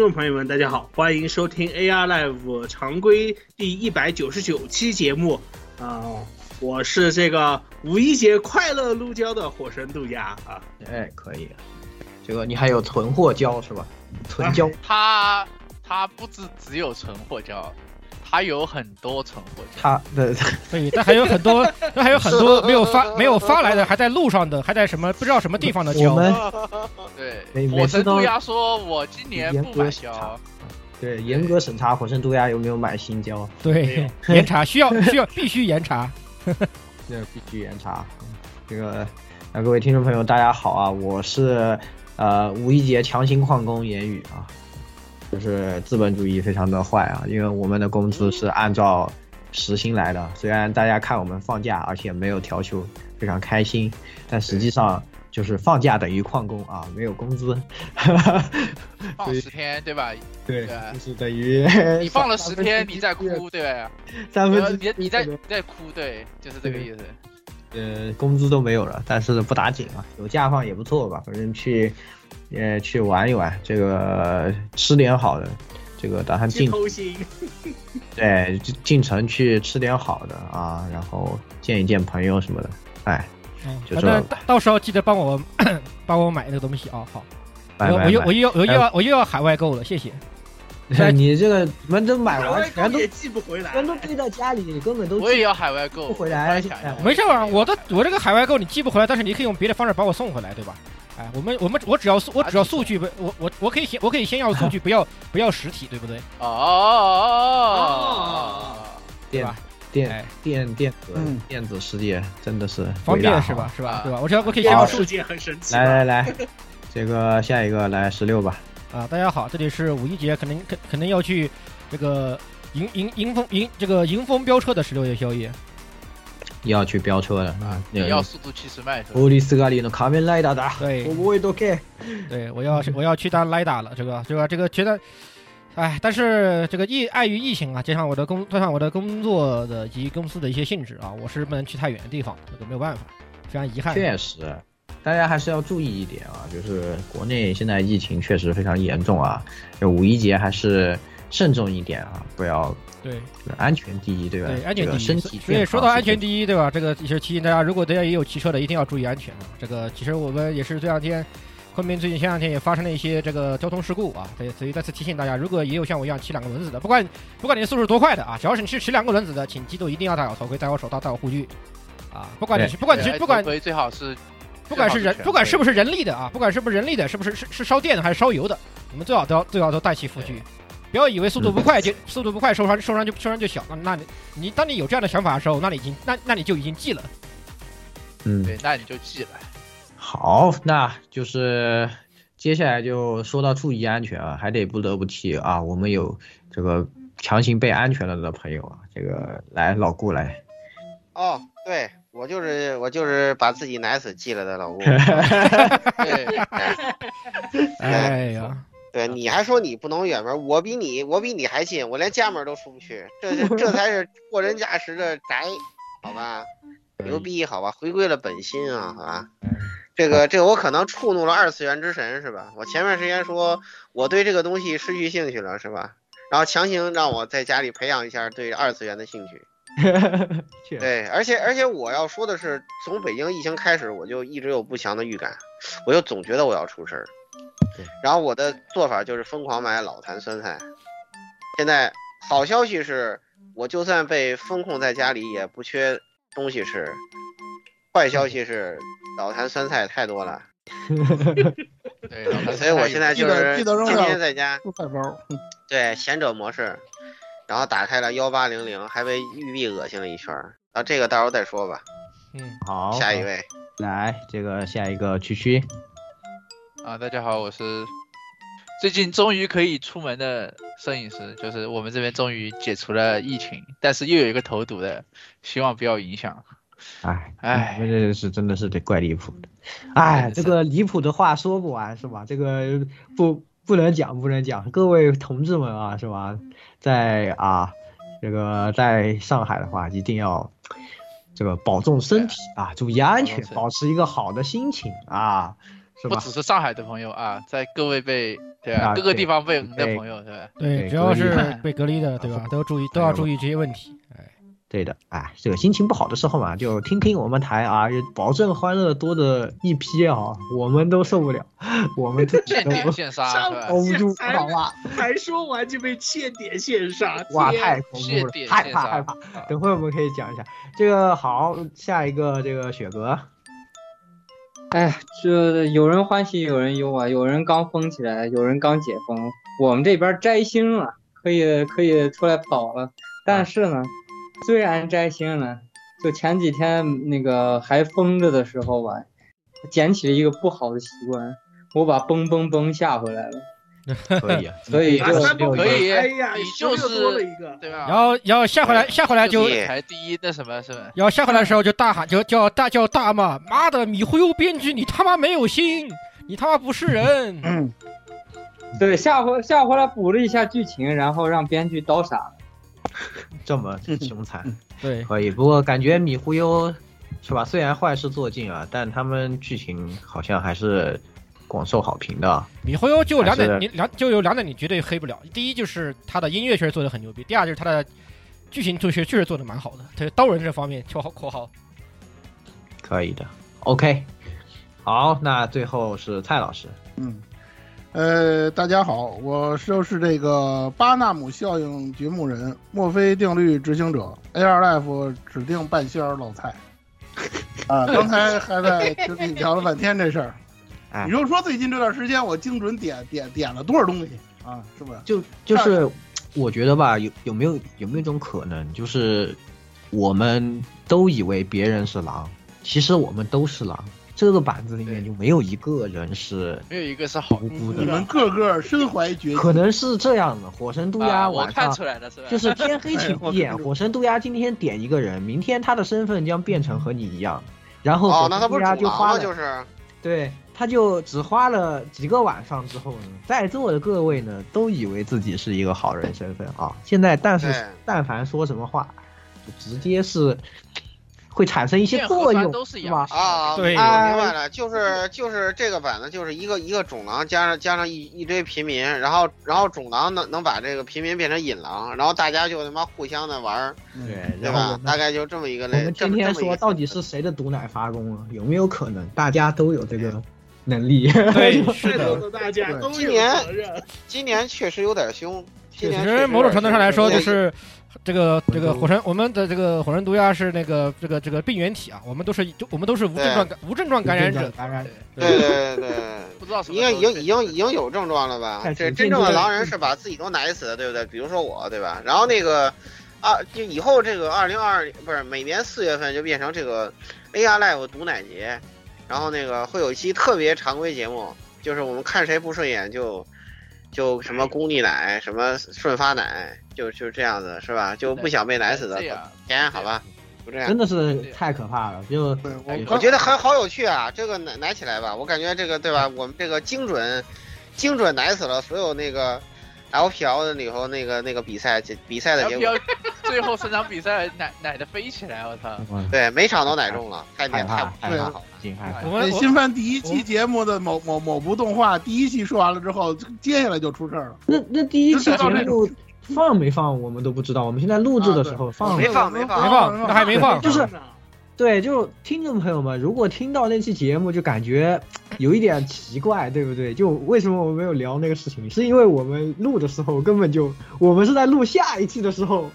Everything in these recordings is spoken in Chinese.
众朋友们，大家好，欢迎收听 AR Live 常规第一百九十九期节目。啊，我是这个五一节快乐撸胶的火神杜鸦。啊，哎，可以，这个你还有存货胶是吧？存胶，他他不只只有存货胶，他有很多存货，他的对，但还有很多，但还有很多没有发没有发来的，还在路上的，还在什么不知道什么地方的胶。我们 对，火神渡鸦说我今年不买对严格审查火神渡鸦有没有买新胶，对，严查需要需要必须严查。这必须严查。这个，啊，各位听众朋友，大家好啊，我是呃五一节强行旷工言语啊，就是资本主义非常的坏啊，因为我们的工资是按照时薪来的，虽然大家看我们放假，而且没有调休，非常开心，但实际上就是放假等于旷工啊，没有工资。放十天对吧？对对就是等于你放了十天，你在哭，对吧？三分之你你在你在哭，对，就是这个意思。呃，工资都没有了，但是不打紧啊，有假放也不错吧，反正去，呃，去玩一玩，这个吃点好的，这个打算进偷心，对进进城去吃点好的啊，然后见一见朋友什么的，哎，嗯就这反正到到时候记得帮我 帮我买那个东西啊。好，我拜拜拜又我又我又要我又要我又要海外购了，谢谢。你这个你们都买完，全都也寄不回来，全都堆在家里，你根本都我也要海外购，不回来没事啊，我的我这个海外购你寄不回来，但是你可以用别的方式把我送回来，对吧？哎，我们我们我只要我只要数据不我我我可以先我可以先要数据，不要不要实体，对不对？哦哦哦哦，电吧电哎电电子嗯电子世界真的是方便是吧？是吧？啊对吧？我只要我可以先要数世界很神奇，来来来，这个下一个来十六吧。啊，大家好，这里是五一节，可能可可能要去这个迎迎迎风迎这个迎风飙车的十六夜宵夜。要去飙车了啊！你要速度七十迈是吧？欧里斯卡里的卡面莱达达，对我不会多开。对，我要 我要去当莱达了，这个这个这个觉得，哎，但是这个疫碍于疫情啊，加上我的工加上我的工作的及公司的一些性质啊，我是不能去太远的地方，这个没有办法，非常遗憾。确实，大家还是要注意一点啊，就是国内现在疫情确实非常严重啊，就五一节还是慎重一点啊，不要对安全第一，对吧？对，安全第一。身体所以说到安全第一，对吧？这个也是提醒大家，如果大家也有骑车的，一定要注意安全啊。这个其实我们也是这两天。昆明最近前两天也发生了一些这个交通事故啊，对，所以再次提醒大家，如果也有像我一样骑两个轮子的，不管不管你的速度多快的啊，只要是你是骑两个轮子的，请记住一定要戴好头盔、戴好手套、戴好护具啊！不管你是不管你是不管头盔最好是不管是人不管是不是是人力的啊，不管是不是人力的，是不是是是烧电的还是烧油的，你们最好都要最好都带齐护具，不要以为速度不快就速度不快受伤受伤就受伤就小，那那你你当你有这样的想法的时候，那你已经那那你就已经记了。嗯，对，那你就记了。好，那就是接下来就说到注意安全啊，还得不得不提啊，我们有这个强行被安全了的朋友啊，这个来老顾来，哦，对我就是我就是把自己奶死寄了的老公。对，哎呀，对，你还说你不能远门，我比你我比你还近，我连家门都出不去，这是这才是货真价实的宅，好吧？牛逼，好吧？回归了本心啊，好吧？这个这个我可能触怒了二次元之神是吧？我前面时间说我对这个东西失去兴趣了是吧？然后强行让我在家里培养一下对二次元的兴趣。对，而且而且我要说的是，从北京疫情开始，我就一直有不祥的预感，我就总觉得我要出事儿。然后我的做法就是疯狂买老坛酸菜。现在好消息是，我就算被封控在家里，也不缺东西吃。坏消息是，老坛酸菜太多了，对，所以我现在就是天天在家，蔬菜包。对贤者模式，然后打开了幺八零零，还被玉璧恶心了一圈儿。啊，这个到时候再说吧。嗯，好，下一位，来，这个下一个区区，啊，大家好，我是最近终于可以出门的摄影师，就是我们这边终于解除了疫情，但是又有一个投毒的，希望不要影响。哎哎这是真的是得怪离谱的，哎，这个离谱的话说不完是吧？这个不不能讲，不能讲，各位同志们啊，是吧？在啊，这个在上海的话，一定要这个保重身体啊，注意安全保持一个好的心情啊，是吧？不只是上海的朋友啊，在各位被对啊啊各个地方被嗯的朋友对吧？对，对只要是被隔离的，对吧？都注意，都要注意这些问题。哎，对的，哎，这个心情不好的时候嘛，就听听我们台啊，保证欢乐多的一批啊，我们都受不了，我们自己现都 点现杀？hold 不住，好吧？还说完就被欠点线杀，哇，太恐怖了，害怕害怕。啊等会儿我们可以讲一下这个。好，下一个这个雪哥，哎，这有人欢喜有人忧啊，有人刚封起来，有人刚解封，我们这边摘星了，可以可以出来跑了。但是呢，虽然摘星了，就前几天那个还封着的时候吧，捡起了一个不好的习惯，我把嘣嘣嘣下回来了，可以啊，所以就可以哎呀，你又就是多了一个。对吧？然后然后下回来下回来就就是排第一那什么是吧？然后下回来的时候就大喊，就叫大叫大骂，妈的，米忽悠编剧，你他妈没有心，你他妈不是人。嗯，对下回下回来补了一下剧情，然后让编剧刀傻了。这么凶残，对，可以。不过感觉米忽悠是吧？虽然坏事做尽啊，但他们剧情好像还是广受好评的。米忽悠就有两点，你两就有两点你绝对黑不了。第一就是他的音乐确实做的很牛逼，第二就是他的剧情确实确实做的蛮好的。他刀人这方面括号括号，可以的，OK。好，那最后是蔡老师，嗯，呃，大家好，我就是这个巴纳姆效应掘墓人，墨菲定律执行者，AR Life 指定半仙儿老蔡。啊，刚才还在群里聊了半天这事儿，哎你就说最近这段时间我精准点点点了多少东西啊？是吧？就就是我觉得吧，有有没有有没有一种可能，就是我们都以为别人是狼，其实我们都是狼。这个板子里面就没有一个人是没有一个是好无辜的你，们个个身怀绝技，可能是这样的。火神渡鸦啊，我看晚上出来了是吧？就是天黑请 闭眼，火神渡鸦今天点一个人，明天他的身份将变成和你一样，然后哦火，神毒那他不是主狼吗？鸦就花了，就是对，他就只花了几个晚上之后呢，在座的各位呢都以为自己是一个好人身份啊，现在但是但凡说什么话，就直接是会产生一些作用，帆都是一样？啊，对我明白了，就是就是这个版子就是一个一个种狼加上加上一一堆平民，然后然后种狼能能把这个平民变成引狼，然后大家就他妈互相的玩儿，对，对吧？大概就这么一个类。这们天天么这么说到底是谁的毒奶发功了？有没有可能大家都有这个能力？对，是的。大家都今年。今年确实有点凶，今其实某种程度上来说，就是这个这个火神，我们的这个火神毒鸦是那个这个这个病原体啊，我们都是就我们都是无症状感无症状感染者，感染对对对对。不知道什么应该已经已经已经有症状了吧太？这真正的狼人是把自己都奶死的，对不对？比如说我，对吧？然后那个啊，就以后这个二零二不是每年四月份就变成这个 AR Live 毒奶节，然后那个会有一期特别常规节目，就是我们看谁不顺眼就就什么公立奶，什么顺发奶，就就这样子是吧？就不想被奶死的天好吧？就这样真。的是太可怕了。就我觉得还好有趣啊，这个奶奶起来吧，我感觉这个对吧？我们这个精准，精准奶死了所有那个 LPL 的里头那个那个比赛结比赛的结果，最后三场比赛奶奶的飞起来，我操！对每场都奶中了，太太害太太好了。，我们新番第一期节目的某某某部动画第一期说完了之后，接下来就出事儿了。那那第一期节目放没放，我们都不知道。我们现在录制的时候放没。放没放没放，那还没放，就是对，就听众朋友们，如果听到那期节目，就感觉有一点奇怪，对不对？就为什么我们没有聊那个事情？是因为我们录的时候根本就，我们是在录下一期的时候，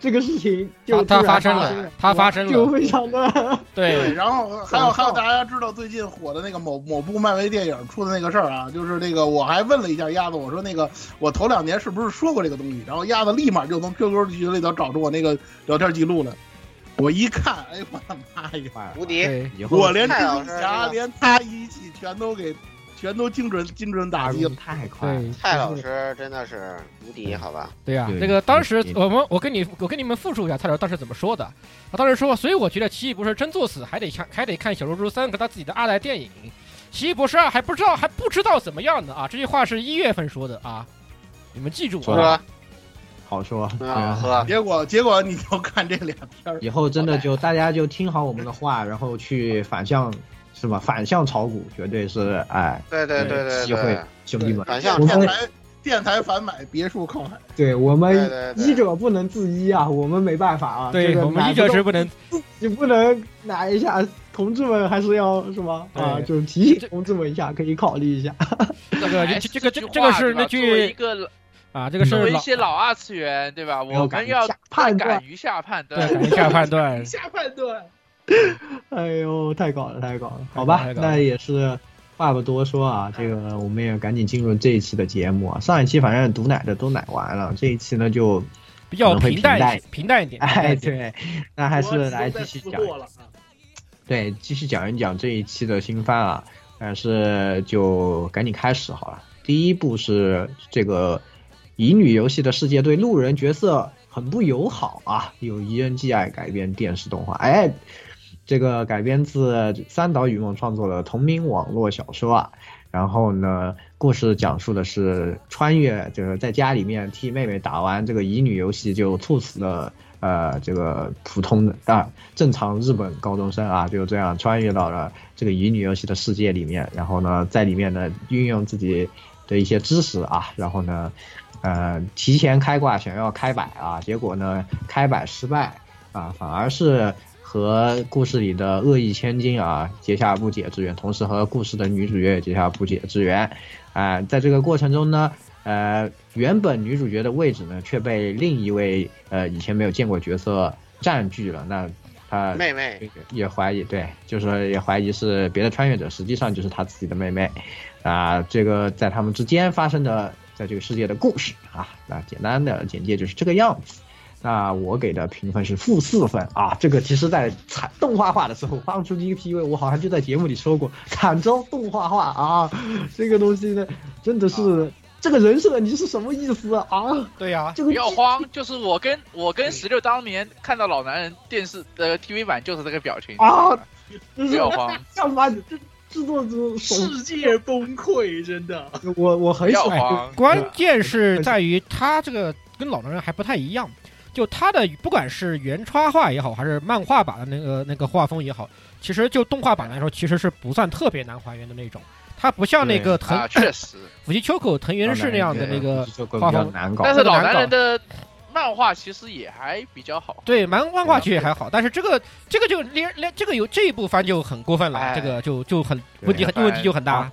这个事情就它它发生了了，它发生了就非常的对，对，然后还有还有大家知道最近火的那个某某部漫威电影出的那个事儿啊，就是那个我还问了一下鸭子，我说那个我头两年是不是说过这个东西？然后鸭子立马就从 QQ 群里头找出我那个聊天记录来，我一看，哎呦我的妈呀！无敌，我连蔡老师蜘蛛侠连他一起全都给全都精准精准打击了。太快了。蔡老师真的是无敌，好吧？对呀、对这个当时我们我跟你我跟你们复述一下蔡老师当时怎么说的。他当时说，所以我觉得奇异博士真作死，还得看还得看小猪猪三和他自己的二代电影。奇异博士二还不知道还不知道怎么样呢啊！这句话是一月份说的啊，你们记住说啊。喝好说，啊对喝，结果结果你就看这俩片儿，以后真的就大家就听好我们的话，然后去反向是吧？反向炒股绝对是哎，对对对对机会，，兄弟们，反向我们电台电台反买，别墅靠海。对我们对对医者不能自医啊，我们没办法啊。对我们医者是不能你不能拿一下，同志们还是要什么？啊，就是提醒同志们一下，可以考虑一下。这个这这个这个这个是那话对吧作为一句个啊，这个是作为一些老二次元，对吧？我们要敢于下判断敢于下判对断。敢于下判断。下判断，哎呦，太搞了，太搞了，好吧那也是话不多说啊，这个我们也赶紧进入这一期的节目啊。上一期反正毒奶的都奶完了，这一期呢就比较平淡平淡一些平淡一点。哎，对，那还是来继续讲。对，继续讲一讲这一期的新番啊。但是就赶紧开始好了。第一部是这个乙女游戏的世界对路人角色很不友好啊，由 ENGI 改编电视动画，哎，这个改编自三岛羽梦创作的同名网络小说啊。然后呢，故事讲述的是穿越，就是在家里面替妹妹打完这个乙女游戏就猝死了呃这个普通的啊正常日本高中生啊，就这样穿越到了这个乙女游戏的世界里面，然后呢在里面呢运用自己的一些知识啊，然后呢呃提前开挂想要开摆啊，结果呢开摆失败啊，反而是。和故事里的恶意千金啊结下不解之缘，同时和故事的女主角也结下不解之缘，啊、在这个过程中呢，呃，原本女主角的位置呢却被另一位呃以前没有见过角色占据了，那她妹妹，也怀疑，对，就是也怀疑是别的穿越者，实际上就是她自己的妹妹，啊、这个在他们之间发生的在这个世界的故事啊，那简单的简介就是这个样子。那我给的评分是负四分啊，这个其实在惨动画化的时候放出第一个 PV，我好像就在节目里说过，惨遭动画化啊，这个东西呢真的是、这个人设你是什么意思啊？啊，对呀、这个不要慌，就是我跟我跟十六当年看到老男人电视的 TV 版就是这个表情啊，不要慌，干嘛？这制作组世界崩溃，真的。我我很喜欢慌。关键是在于他这个跟老男人还不太一样，就他的不管是原插画也好，还是漫画版的那个那个画风也好，其实就动画版来说，其实是不算特别难还原的那种。它不像那个藤啊，确实。福西秋口藤原氏那样的那个就比较难搞，但是老男人的漫画其实也还比较好。对，漫漫画其实也还好，但是这个这个就连连这个有这一部番就很过分了，哎这个就就很问题很问题就很大。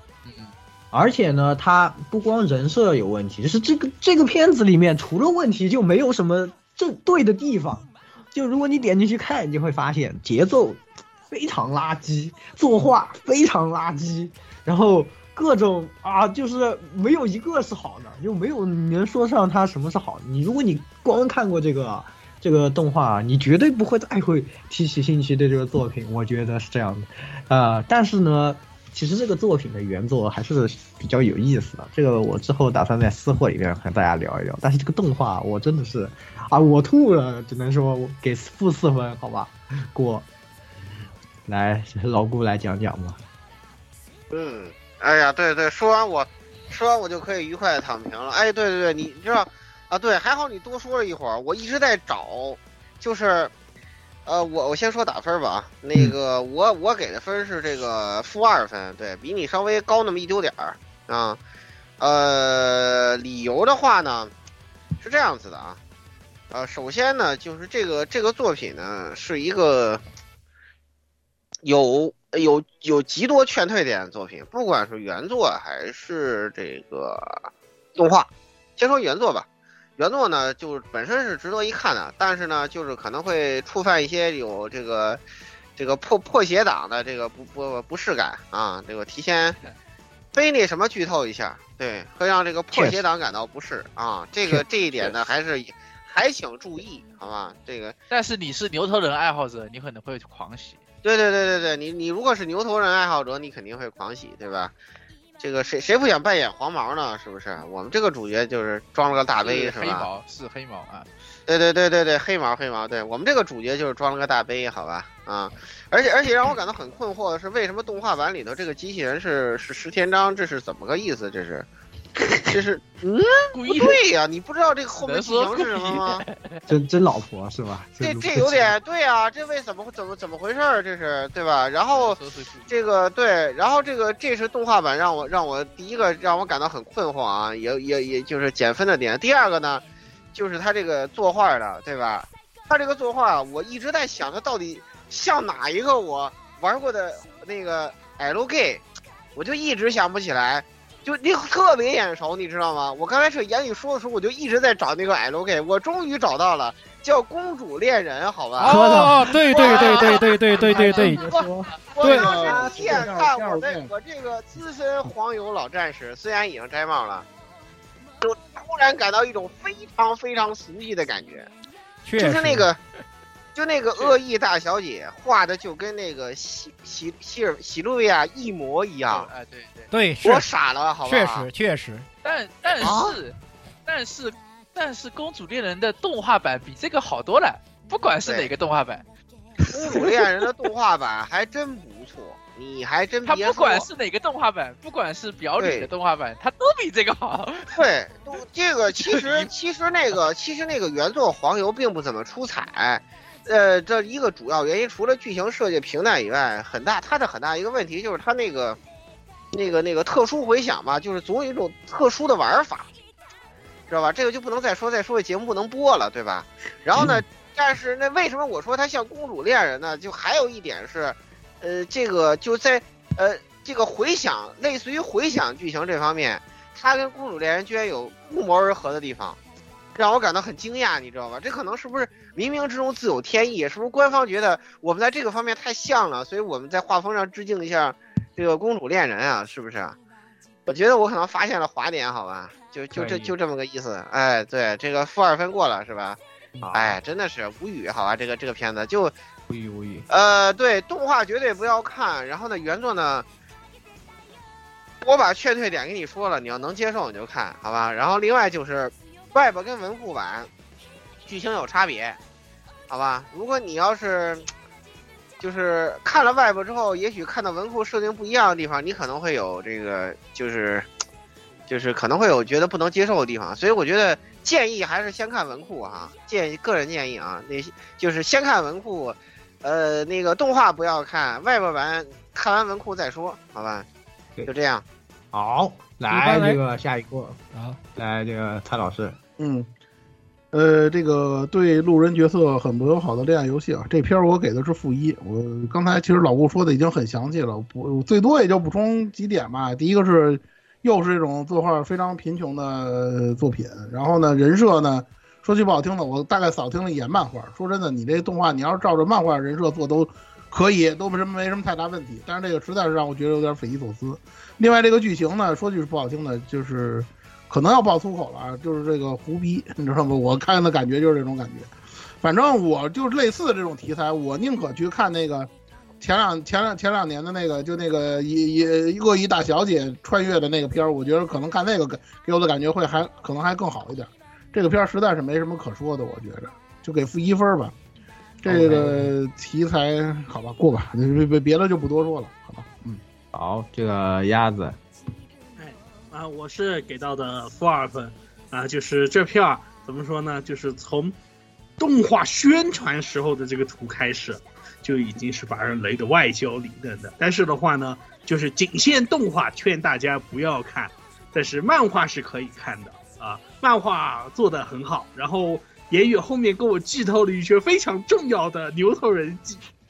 而且呢，他不光人设有问题，就是这个这个片子里面除了问题就没有什么正对的地方。就如果你点进去看，你就会发现节奏非常垃圾，作画非常垃圾，然后各种啊，就是没有一个是好的，就没有你能说上它什么是好的。你如果你光看过这个这个动画，你绝对不会再会提起兴趣对这个作品。我觉得是这样的，啊、但是呢。其实这个作品的原作还是比较有意思的，这个我之后打算在私货里面和大家聊一聊。但是这个动画我真的是啊，我吐了，只能说我给负四分，好吧？过。来，老顾来讲讲吧。嗯，哎呀，对对，说完我，说完我就可以愉快的躺平了。哎，对对对，你知道啊？对，还好你多说了一会儿，我一直在找，就是，呃，我我先说打分吧啊，那个我我给的分是这个负二分，对比你稍微高那么一丢点儿啊。呃，理由的话呢，是这样子的啊，呃，首先呢，就是这个这个作品呢是一个有有有极多劝退点的作品，不管是原作还是这个动画。先说原作吧，原作呢就是本身是值得一看的，但是呢就是可能会触犯一些有这个这个破破鞋党的这个不不不适感啊，这个提前 非那什么剧透一下，对，会让这个破鞋党感到不适啊。这个这一点呢还是还请注意，好吧？这个但是你是牛头人爱好者，你可能会狂喜。对对对对对，你你如果是牛头人爱好者，你肯定会狂喜，对吧？这个谁谁不想扮演黄毛呢？是不是？我们这个主角就是装了个大杯，是吧？黑毛是黑毛啊。对对对对对，黑毛黑毛，对我们这个主角就是装了个大杯，好吧？啊，而且而且让我感到很困惑的是，为什么动画版里头这个机器人是是石田章？这是怎么个意思？这是？这是嗯，不对呀、你不知道这个后面剧情是什么吗？真真老婆是吧？这这有点对啊，这为什么怎么怎么回事儿？这是对吧？然后这个对，然后这个这是动画版让我让我第一个让我感到很困惑啊，也也也就是减分的点。第二个呢，就是他这个作画的，对吧？他这个作画，我一直在想，他到底像哪一个我玩过的那个 L G，我就一直想不起来。就你特别眼熟，你知道吗？我刚开始言语说的时候，我就一直在找那个 L K，我终于找到了，叫《公主恋人》，好吧？哦，对对对对对对对对对，我我对当时一眼看我这我这个资深黄油老战士，虽然已经摘帽了，就突然感到一种非常非常熟悉的感觉，就是那个。就那个恶意大小姐画的就跟那个喜喜喜尔喜路维亚一模一样，哎，对对，对，我傻了，好吧？确实确实，但但啊是但是但是公主猎人的动画版比这个好多了，不管是哪个动画版，公主恋人的动画版还真不错，你还真它别说。不管是哪个动画版，不管是表里的动画版，它都比这个好。对，都这个其实 其实那个其实那个原作黄油并不怎么出彩，呃，这一个主要原因除了剧情设计平淡以外，很大它的很大一个问题就是它那个那个那个特殊回响吧，就是总有一种特殊的玩法，知道吧？这个就不能再说，再说这节目不能播了，对吧？然后呢，但是那为什么我说它像公主恋人呢？就还有一点是，呃，这个就在呃这个回响，类似于回响剧情这方面，它跟公主恋人居然有不谋而合的地方，让我感到很惊讶，你知道吧？这可能是不是冥冥之中自有天意？是不是官方觉得我们在这个方面太像了，所以我们在画风上致敬一下这个公主恋人啊？是不是？我觉得我可能发现了滑点，好吧？就就这就这么个意思。哎，对，这个负二分过了是吧？啊哎，真的是无语，好吧？这个这个片子就无语无语。呃，对，动画绝对不要看。然后呢，原作呢，我把劝退点给你说了，你要能接受你就看，好吧？然后另外就是，Web 跟文库版剧情有差别，好吧？如果你要是就是看了 Web 之后，也许看到文库设定不一样的地方，你可能会有这个就是就是可能会有觉得不能接受的地方。所以我觉得建议还是先看文库哈，建议个人建议啊，那些就是先看文库。呃，那个动画不要看，外边版看完文库再说，好吧？就这样。好，来来这个下一个，啊，来这个蔡老师，嗯，呃，这个对路人角色很不友好的恋爱游戏啊，这片我给的是负一。我刚才其实老顾说的已经很详细了，我最多也就补充几点吧。第一个是又是这种作画非常贫穷的呃作品，然后呢，人设呢，说句不好听的，我大概扫听了一眼漫画。说真的，你这动画你要是照着漫画人设做都可以，都没什么没什么太大问题。但是这个实在是让我觉得有点匪夷所思。另外，这个剧情呢，说句不好听的，就是可能要爆粗口了啊，就是这个胡逼，你知道吗？我看的感觉就是这种感觉。反正我就是类似的这种题材，我宁可去看那个前两前两 前两年的那个，就那个一一恶意大小姐穿越的那个片儿，我觉得可能看那个给给我的感觉会还可能还更好一点。这个片儿实在是没什么可说的，我觉着就给负一分吧。这个题材好吧，过吧，别别别的就不多说了，好吧，好，这个鸭子，哎啊，我是给到的负二分啊，就是这片儿怎么说呢？就是从动画宣传时候的这个图开始，就已经是把人雷的外焦里嫩的。但是的话呢，就是仅限动画，劝大家不要看。但是漫画是可以看的啊，漫画做的很好。然后言语后面给我剧透了一些非常重要的牛头人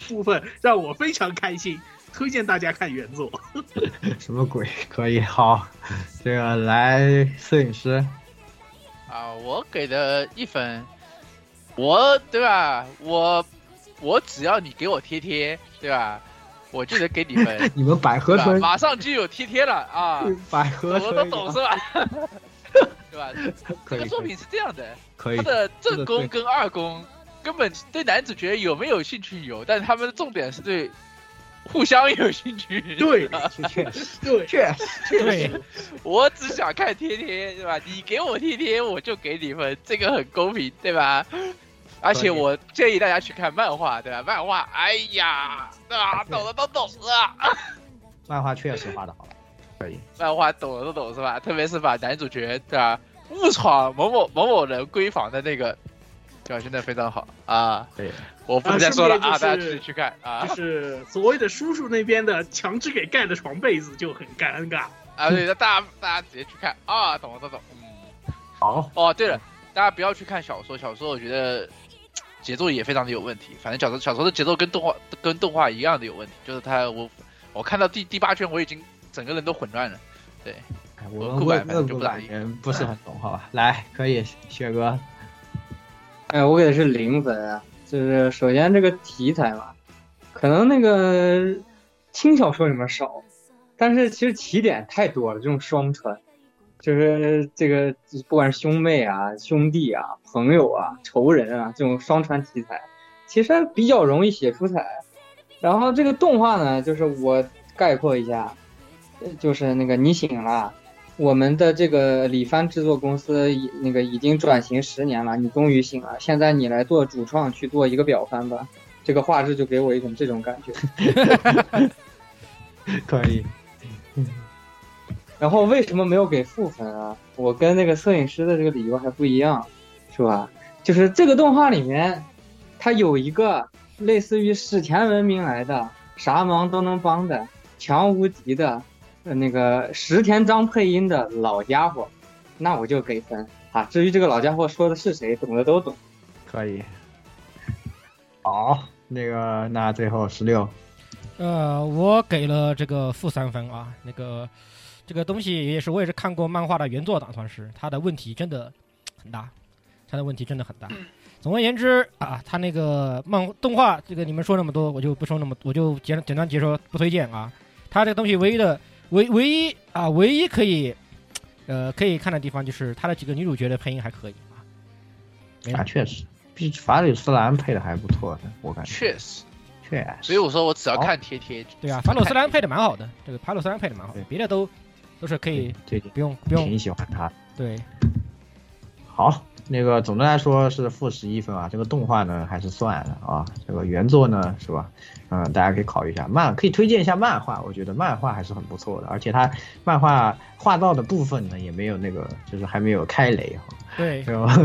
部分，让我非常开心，推荐大家看原作。什么鬼？可以好，这个来摄影师啊，我给的一分，我对吧？我我只要你给我贴贴，对吧？我就得给你分。你们百合村马上就有贴贴了啊！百合我村都懂是吧？对吧？可以这个作品是这样的，可以他的正这个对宫跟二宫根本对男主角有没有兴趣有，但他们的重点是对互相有兴趣。对，确实对，确实对，我只想看贴贴，对吧？你给我贴贴，我就给你分，这个很公平，对吧？而且我建议大家去看漫画，对吧？漫画，哎呀，对吧？懂的都懂啊，漫画确实画的好，可以。漫画懂的都懂是吧？特别是把男主角对吧误闯某某某某人闺房的那个表现的非常好啊！对，我不能再说了啊，大家自己去看啊就是 所谓的叔叔那边的强制给盖的床被子就很尴尬。啊！对，那大家大家直接去看啊，懂了懂懂。嗯，好哦，对了，大家不要去看小说，小说我觉得节奏也非常的有问题。反正小说小说的节奏跟动画跟动画一样的有问题，就是它我我看到第第八圈我已经整个人都混乱了。对，哎我酷版就不咋地。不是很懂，好吧？来，可以，雪哥，哎，我给的是零分啊，就是首先这个题材嘛，可能那个轻小说里面少，但是其实起点太多了，这种双传，就是这个不管是兄妹啊、兄弟啊、朋友啊、仇人啊这种双传题材，其实比较容易写出彩。然后这个动画呢，就是我概括一下，就是那个你醒了。我们的这个李帆制作公司已那个已经转型十年了，你终于醒了，现在你来做主创去做一个表番吧。这个画质就给我一种这种感觉。可以。然后为什么没有给负分啊？我跟那个摄影师的这个理由还不一样，是吧？就是这个动画里面，它有一个类似于史前文明来的，啥忙都能帮的，强无敌的，呃那个石田章配音的老家伙，那我就给分啊。至于这个老家伙说的是谁，懂的都懂。可以。好，那个那最后十六，呃，我给了这个负三分啊。那个这个东西也是我也是看过漫画的原作党，算是他的问题真的很大，他的问题真的很大。总而言之啊，他那个漫动画这个你们说那么多，我就不说那么，我就简简单解说，不推荐啊。他这个东西唯一的唯唯一啊，唯一可以呃可以看的地方就是他的几个女主角的配音还可以啊。没了啊，确实，比法里斯兰配的还不错的，我感觉。确实，确实。所以我说我只要看贴贴。对啊，法鲁斯兰配的蛮好的，这个法鲁斯兰配的蛮好的，别的都都是可以最近不用不用挺喜欢他。对。好，那个总的来说是负十一分啊，这个动画呢还是算了啊，这个原作呢是吧？嗯，大家可以考虑一下漫，可以推荐一下漫画，我觉得漫画还是很不错的，而且它漫画画到的部分呢也没有那个，就是还没有开雷哈。对，是吧？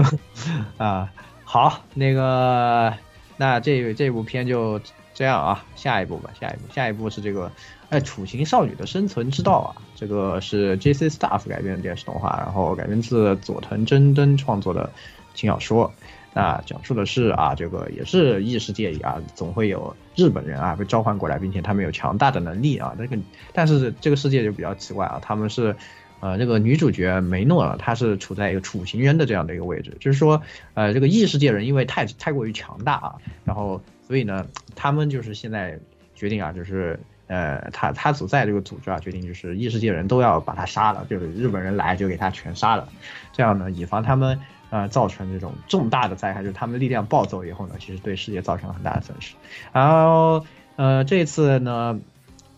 啊，好，那个，那这这部片就这样啊，下一部吧，下一部，下一部是这个，哎，处刑少女的生存之道啊，这个是 J.C. Staff 改编的电视动画，然后改编自佐藤真登创作的轻小说。那讲述的是啊，这个也是异世界里啊，总会有日本人啊被召唤过来，并且他们有强大的能力啊。这个，但是这个世界就比较奇怪啊，他们是。呃，这个女主角梅诺呢，她是处在一个处刑人的这样的一个位置，就是说，呃，这个异世界人因为太太过于强大啊，然后所以呢，他们就是现在决定啊，就是呃，他他所在这个组织啊，决定就是异世界人都要把他杀了，就是日本人来就给他全杀了，这样呢，以防他们呃造成这种重大的灾害，就是他们力量暴走以后呢，其实对世界造成了很大的损失。然后呃，这次呢。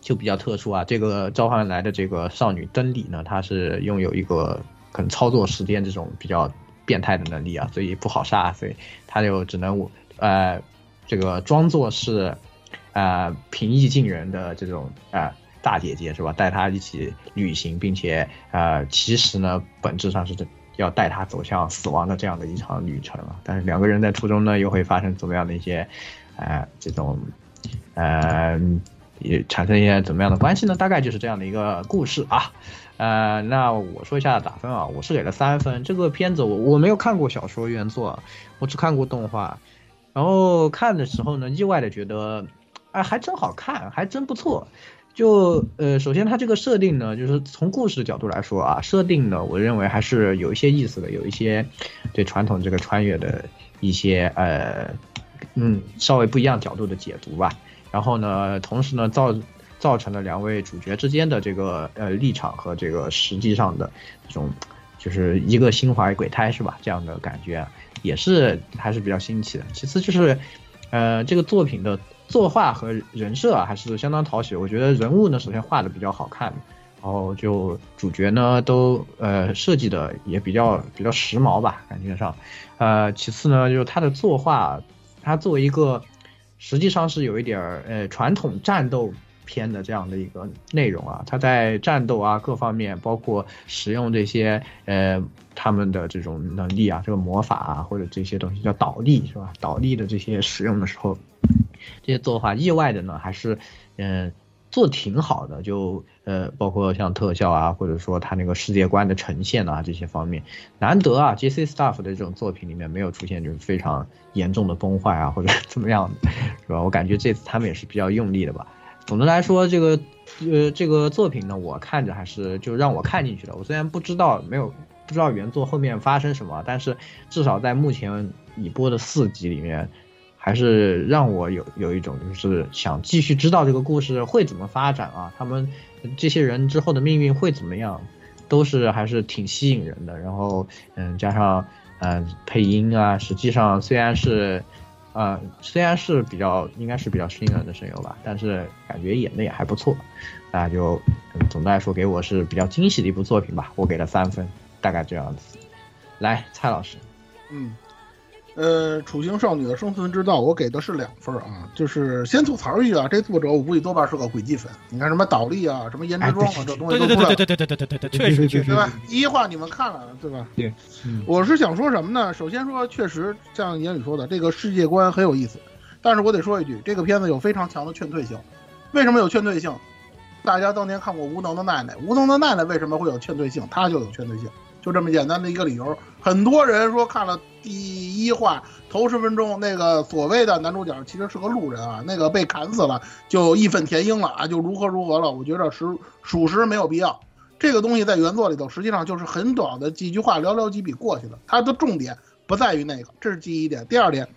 就比较特殊啊，这个召唤来的这个少女登里呢，她是拥有一个可能操作时间这种比较变态的能力啊，所以不好杀，所以她就只能我呃这个装作是呃平易近人的这种呃大姐姐是吧？带他一起旅行，并且呃其实呢本质上是这要带他走向死亡的这样的一场旅程啊。但是两个人在途中呢又会发生怎么样的一些呃这种呃也产生一些怎么样的关系呢？大概就是这样的一个故事啊。呃，那我说一下打分啊，我是给了三分。这个片子我我没有看过小说原作，我只看过动画。然后看的时候呢，意外的觉得，哎，还真好看，还真不错。就呃，首先它这个设定呢，就是从故事角度来说啊，设定呢，我认为还是有一些意思的，有一些对传统这个穿越的一些呃，嗯，稍微不一样角度的解读吧。然后呢，同时呢，造造成了两位主角之间的这个呃立场和这个实际上的这种，就是一个心怀鬼胎是吧？这样的感觉也是还是比较新奇的。其次就是，呃，这个作品的作画和人设啊还是相当讨喜。我觉得人物呢，首先画的比较好看，然后就主角呢都呃设计的也比较比较时髦吧，感觉上。呃，其次呢，就是他的作画，他作为一个实际上是有一点儿呃传统战斗。片的这样的一个内容啊，他在战斗啊各方面，包括使用这些呃他们的这种能力啊，这个魔法啊或者这些东西叫倒立是吧？倒立的这些使用的时候，这些做法意外的呢还是嗯做挺好的，就呃包括像特效啊，或者说他那个世界观的呈现啊这些方面，难得啊 J.C. Staff 的这种作品里面没有出现就是非常严重的崩坏啊或者怎么样的，是吧？我感觉这次他们也是比较用力的吧。总的来说，这个，呃，这个作品呢，我看着还是就让我看进去了。我虽然不知道没有不知道原作后面发生什么，但是至少在目前已播的四集里面，还是让我有有一种就是想继续知道这个故事会怎么发展啊，他们这些人之后的命运会怎么样，都是还是挺吸引人的。然后，嗯，加上嗯配音啊，实际上虽然是。呃，虽然是比较应该是比较新人的声优吧，但是感觉演的也还不错，那就总的来说给我是比较惊喜的一部作品吧，我给了三分，大概这样子。来，蔡老师，嗯。呃，楚星少女的生存之道，我给的是两分啊。就是先吐槽一句啊，这作者我估计多半是个诡计粉。你看什么倒立啊，什么颜值妆啊，这东西都出来了。对对对对对对对对对对，确实确实，对吧？第一话你们看了对吧？对。我是想说什么呢？首先说，确实像言语说的，这个世界观很有意思。但是我得说一句，这个片子有非常强的劝退性。为什么有劝退性？大家当年看过《无能的奈奈》，《无能的奈奈》为什么会有劝退性？它就有劝退性。就这么简单的一个理由，很多人说看了第一话头十分钟，那个所谓的男主角其实是个路人啊，那个被砍死了就义愤填膺了啊，就如何如何了。我觉得实属实没有必要。这个东西在原作里头实际上就是很短的几句话，寥寥几笔过去了。它的重点不在于那个，这是第一点。第二点，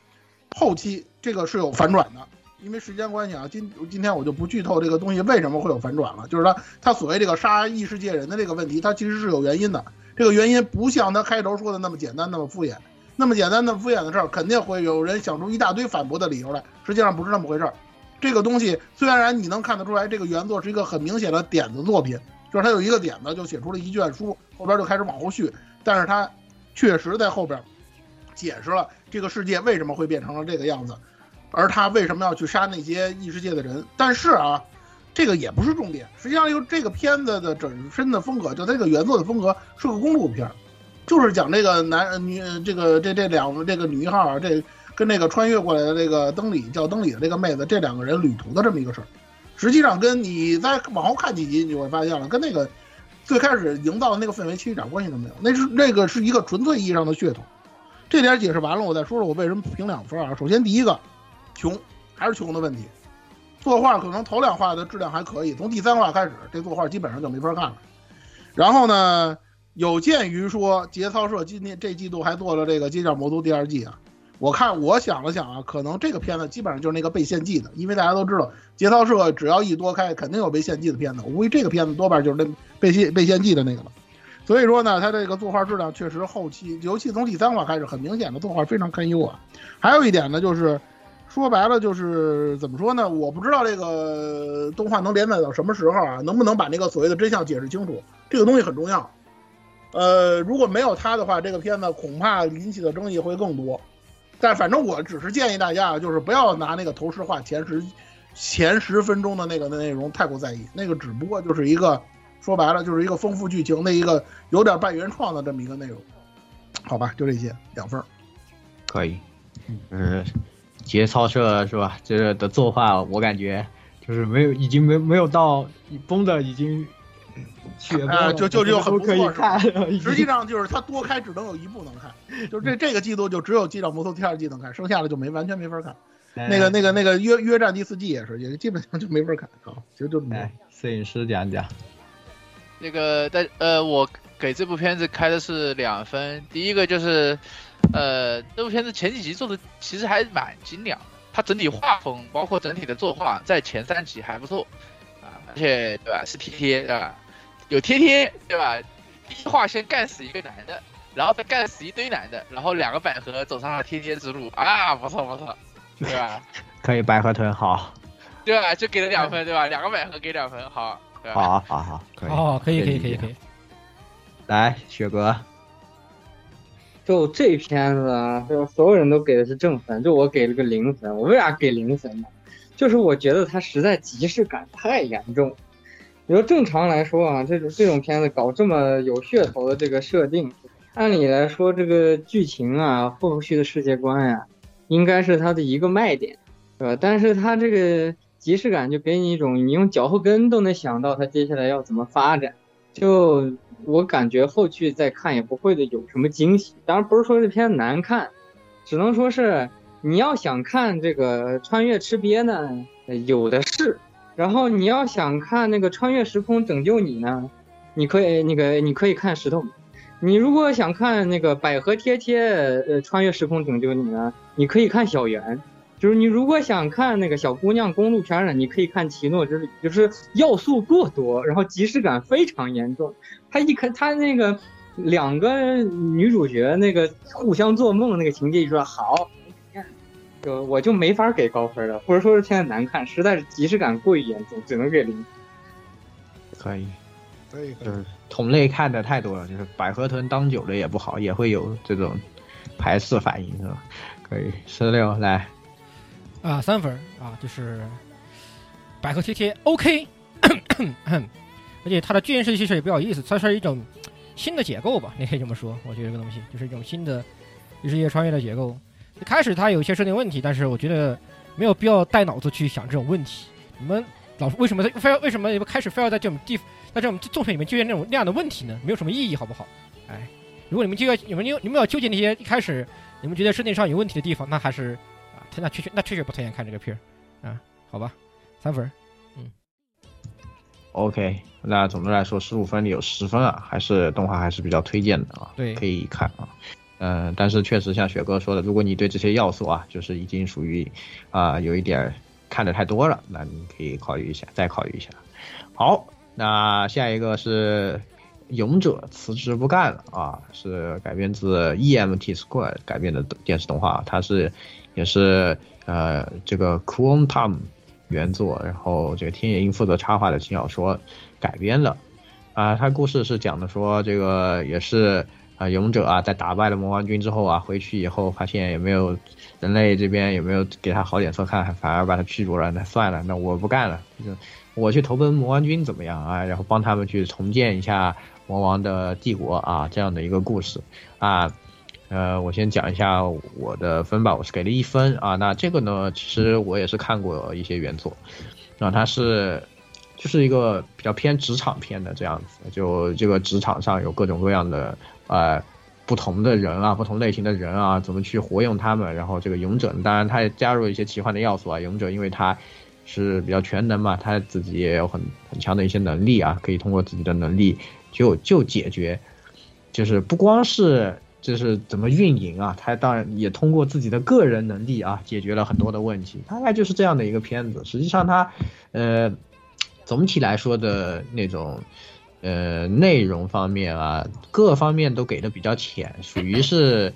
后期这个是有反转的，因为时间关系啊，今今天我就不剧透这个东西为什么会有反转了。就是他他所谓这个杀异世界人的这个问题，它其实是有原因的。这个原因不像他开头说的那么简单，那么敷衍，那么简单、那么敷衍的事儿，肯定会有人想出一大堆反驳的理由来。实际上不是那么回事儿。这个东西虽然你能看得出来，这个原作是一个很明显的点子作品，就是他有一个点子就写出了一卷书，后边就开始往后续。但是他确实在后边解释了这个世界为什么会变成了这个样子，而他为什么要去杀那些异世界的人。但是啊。这个也不是重点，实际上就这个片子的整身的风格，就它这个原作的风格是个公路片，就是讲这个男女这个这这两这个女一号这跟那个穿越过来的这个登里叫登里的这个妹子这两个人旅途的这么一个事儿。实际上跟你再往后看几集，你就会发现了，跟那个最开始营造的那个氛围其实一点关系都没有。那是那个是一个纯粹意义上的噱头。这点解释完了，我再说说我为什么评两分啊。首先第一个，穷还是穷的问题。作画可能头两画的质量还可以，从第三画开始，这作画基本上就没法看了。然后呢，有鉴于说节操社今年这季度还做了这个《街角魔都》第二季啊，我看我想了想啊，可能这个片子基本上就是那个被献祭的，因为大家都知道节操社只要一多开，肯定有被献祭的片子。我估计这个片子多半就是那被献被献祭的那个了。所以说呢，它这个作画质量确实后期，尤其从第三话开始，很明显的作画非常堪忧啊。还有一点呢，就是。说白了就是怎么说呢？我不知道这个动画能连载到什么时候啊？能不能把那个所谓的真相解释清楚？这个东西很重要。呃，如果没有它的话，这个片子恐怕引起的争议会更多。但反正我只是建议大家啊，就是不要拿那个投石化前十前十分钟的那个的内容太过在意，那个只不过就是一个说白了就是一个丰富剧情的一个有点半原创的这么一个内容，好吧，就这些两分儿。可以，嗯，节操社是吧？这的作画我感觉就是没有，已经没没有到崩的已经血崩啊，就就就很都可以不错，看 实际上就是它多开只能有一部能看，就这 这个季度就只有《机长魔头》第二季能看，剩下的就没完全没法看。那个那个那个约约战第四季也是，也基本上就没法看啊，其实就来，摄影师讲讲，那个但呃，我给这部片子开的是两分。第一个就是，呃，这部片子前几集做的其实还蛮精良的，它整体画风包括整体的作画在前三集还不错啊，而且对吧是贴贴对吧？有贴贴对吧？第一话先干死一个男的，然后再干死一堆男的，然后两个百合走上了贴贴之路啊，不错不错，对吧？可以百合豚好，对吧？就给了两分对吧？两个百合给两分，好，对吧？好好好，可以，哦，可以可以可以以可以。来，雪哥，就这片子啊，就所有人都给的是正分，就我给了个零分。我为啥给零分呢？就是我觉得它实在即视感太严重。你说正常来说啊，这种这种片子搞这么有噱头的这个设定，按理来说这个剧情啊、后续的世界观呀、应该是它的一个卖点，是吧？但是它这个即视感就给你一种，你用脚后跟都能想到它接下来要怎么发展。就我感觉后续再看也不会的有什么惊喜。当然不是说这片难看，只能说是你要想看这个穿越吃瘪呢，有的是。然后你要想看那个穿越时空拯救你呢，你可以那个你可以看石头。你如果想看那个百合贴贴呃穿越时空拯救你呢，你可以看小圆。就是你如果想看那个小姑娘公路片呢，你可以看《奇诺之旅》，就是要素过多，然后即视感非常严重。他一看他那个两个女主角那个互相做梦那个情节一出来，好，就我就没法给高分了，或者说是现在难看，实在是即视感过于严重，只能给零。可以，可以，就是同类看的太多了，就是百合豚当久了也不好，也会有这种排斥反应，是吧？可以，十六来，啊，三分啊，就是百合贴贴 OK，而且它的剧情设计其实也比较有意思，它是一种新的结构吧，你可以这么说。我觉得这个东西就是一种新的异世界穿越的结构。一开始它有一些设定问题，但是我觉得没有必要带脑子去想这种问题。你们老为什么非要为什么开始非要在这种地在这种作品里面纠结那种那样的问题呢？没有什么意义，好不好？哎，如果你们就要你们你们要纠结那些一开始你们觉得设定上有问题的地方，那还是，那确实那确实不推荐看这个片儿啊，好吧，三分嗯。OK，那总的来说，十五分里有十分啊，还是动画还是比较推荐的啊，对可以看啊。嗯、但是确实像雪哥说的，如果你对这些要素啊，就是已经属于啊、有一点儿看的太多了，那你可以考虑一下，再考虑一下。好，那下一个是勇者辞职不干了啊，是改编自 EMT Square 改编的电视动画，它是也是呃这个 Quantum 原作，然后这个天野英负责插画的轻小说改编的。啊，它故事是讲的说这个也是啊勇者啊在打败了魔王军之后啊，回去以后发现也没有人类这边也没有给他好脸色看，反而把他驱逐了。那算了，那我不干了，就我去投奔魔王军怎么样啊？然后帮他们去重建一下魔王的帝国啊，这样的一个故事啊。呃，我先讲一下我的分吧，我是给了一分啊。那这个呢，其实我也是看过一些原作，啊，它是就是一个比较偏职场片的这样子，就这个职场上有各种各样的呃不同的人啊，不同类型的人啊，怎么去活用他们。然后这个勇者，当然他也加入了一些奇幻的要素啊。勇者因为他是比较全能嘛，他自己也有很很强的一些能力啊，可以通过自己的能力就就解决，就是不光是。就是怎么运营啊？他当然也通过自己的个人能力啊，解决了很多的问题。大概就是这样的一个片子。实际上它，呃，总体来说的那种，呃，内容方面啊，各方面都给的比较浅，属于是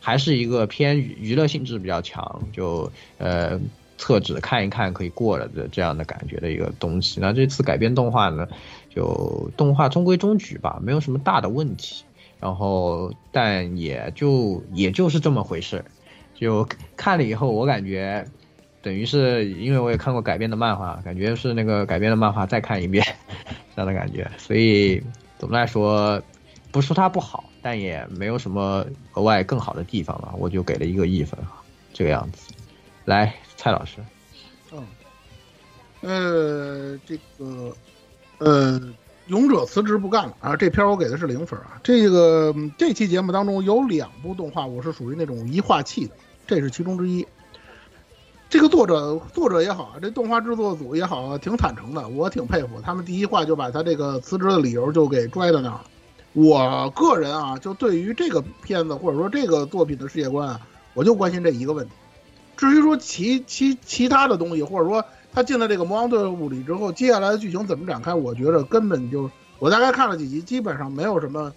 还是一个偏娱乐性质比较强，就呃厕纸看一看可以过了的这样的感觉的一个东西。那这次改编动画呢，就动画中规中矩吧，没有什么大的问题。然后，但也就也就是这么回事，就看了以后，我感觉等于是因为我也看过改编的漫画，感觉是那个改编的漫画再看一遍 这样的感觉，所以总的来说，不说它不好，但也没有什么额外更好的地方了，我就给了一个一分，这个样子。来，蔡老师，嗯呃，这个，呃，勇者辞职不干了啊！这片我给的是零分啊。这个这期节目当中有两部动画，我是属于那种一化气的，这是其中之一。这个作者作者也好啊，这动画制作组也好啊，挺坦诚的，我挺佩服。他们第一话就把他这个辞职的理由就给拽到那儿了。我个人啊，就对于这个片子或者说这个作品的世界观啊，我就关心这一个问题。至于说其其其他的东西，或者说他进了这个魔王队伍里之后，接下来的剧情怎么展开，我觉得根本就我大概看了几集，基本上没有什么，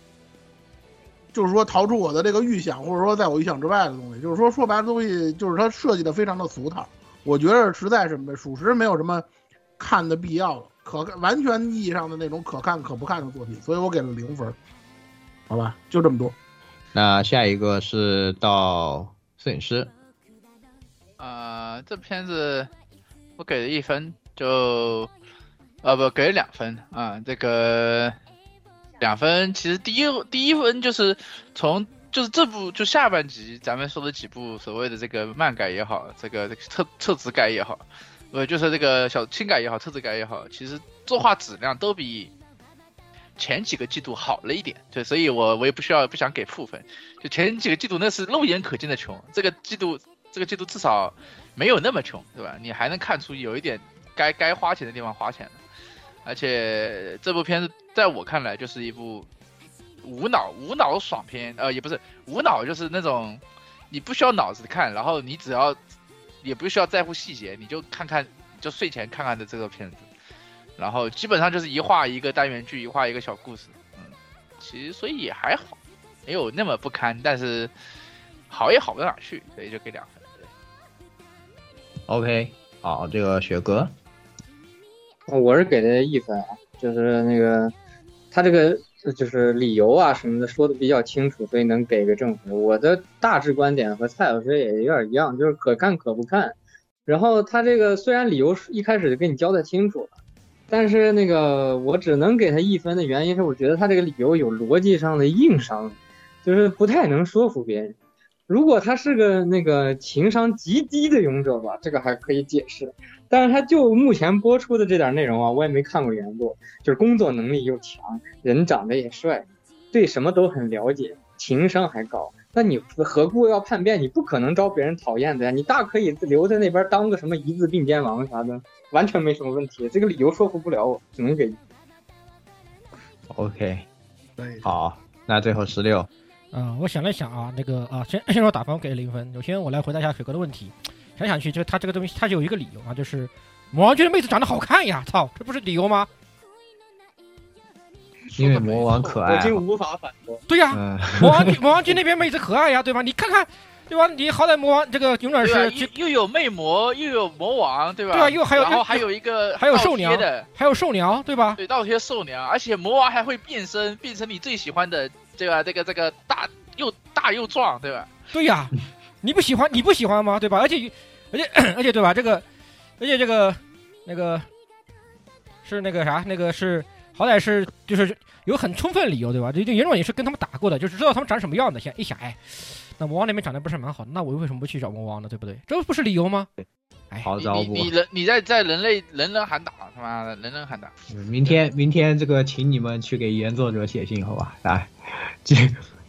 就是说逃出我的这个预想，或者说在我预想之外的东西。就是说说白了，东西就是它设计的非常的俗套，我觉得实在是没属实没有什么看的必要了，可完全意义上的那种可看可不看的作品，所以我给了零分。好吧，就这么多。那下一个是到摄影师，啊，这片子我给了一分，就呃不给了两分啊。这个两分其实第一第一分就是从就是这部就下半集咱们说的几部所谓的这个漫改也好，这个这个册册子改也好，呃就是这个小轻改也好，册子改也好，其实作画质量都比前几个季度好了一点。对，所以我我也不需要不想给负分，就前几个季度那是肉眼可见的穷，这个季度这个季度至少没有那么穷，对吧？你还能看出有一点该该花钱的地方花钱了，而且这部片子在我看来就是一部无脑无脑爽片，呃，也不是无脑，就是那种你不需要脑子看，然后你只要也不需要在乎细节，你就看看就睡前看看的这个片子，然后基本上就是一画一个单元剧，一画一个小故事，嗯，其实所以也还好，没有那么不堪，但是好也好不到哪去，所以就给两分。OK，好，这个雪哥，我是给的一分啊，就是那个他这个就是理由啊什么的说的比较清楚，所以能给个正分。我的大致观点和蔡老师也有点一样，就是可看可不看。然后他这个虽然理由一开始就给你交代清楚了，但是那个我只能给他一分的原因是，我觉得他这个理由有逻辑上的硬伤，就是不太能说服别人。如果他是个那个情商极低的勇者吧，这个还可以解释。但是他就目前播出的这点内容啊，我也没看过原作，就是工作能力又强，人长得也帅，对什么都很了解，情商还高。那你何故要叛变？你不可能招别人讨厌的呀，你大可以留在那边当个什么一字并肩王啥的，完全没什么问题。这个理由说服不了我，只能给 OK，好，那最后十六，啊、我想了想啊，那个啊，先 先说打分，我给了零分。首先我来回答一下水哥的问题，想想去，就他这个东西，他就有一个理由啊，就是魔王军的妹子长得好看呀，操，这不是理由吗？因为魔王可爱啊，无法反驳。对呀、嗯，魔王军魔王军那边妹子可爱呀，对吧？你看看，对吧？你好歹魔王这个勇者对吧？是又又有魅魔，又有魔王，对吧？对啊又还有然后还有一个还有兽娘贴的，还有兽娘，对吧？对，倒贴兽娘，而且魔王还会变身，变成你最喜欢的，对吧？这个这个大又大又壮，对吧？对呀，你不喜欢你不喜欢吗？对吧？而且而且 而且对吧？这个而且这个那个是那个啥，那个是好歹是就是有很充分理由，对吧？这这原种也是跟他们打过的，就是知道他们长什么样的。想一想，哎，那魔王那边长得不是蛮好的，那我为什么不去找魔王呢？对不对？这不是理由吗？哎，好招不？你你人你在在人类人人喊打，他妈的人人喊打。明天明天这个请你们去给原作者写信，好吧？来，继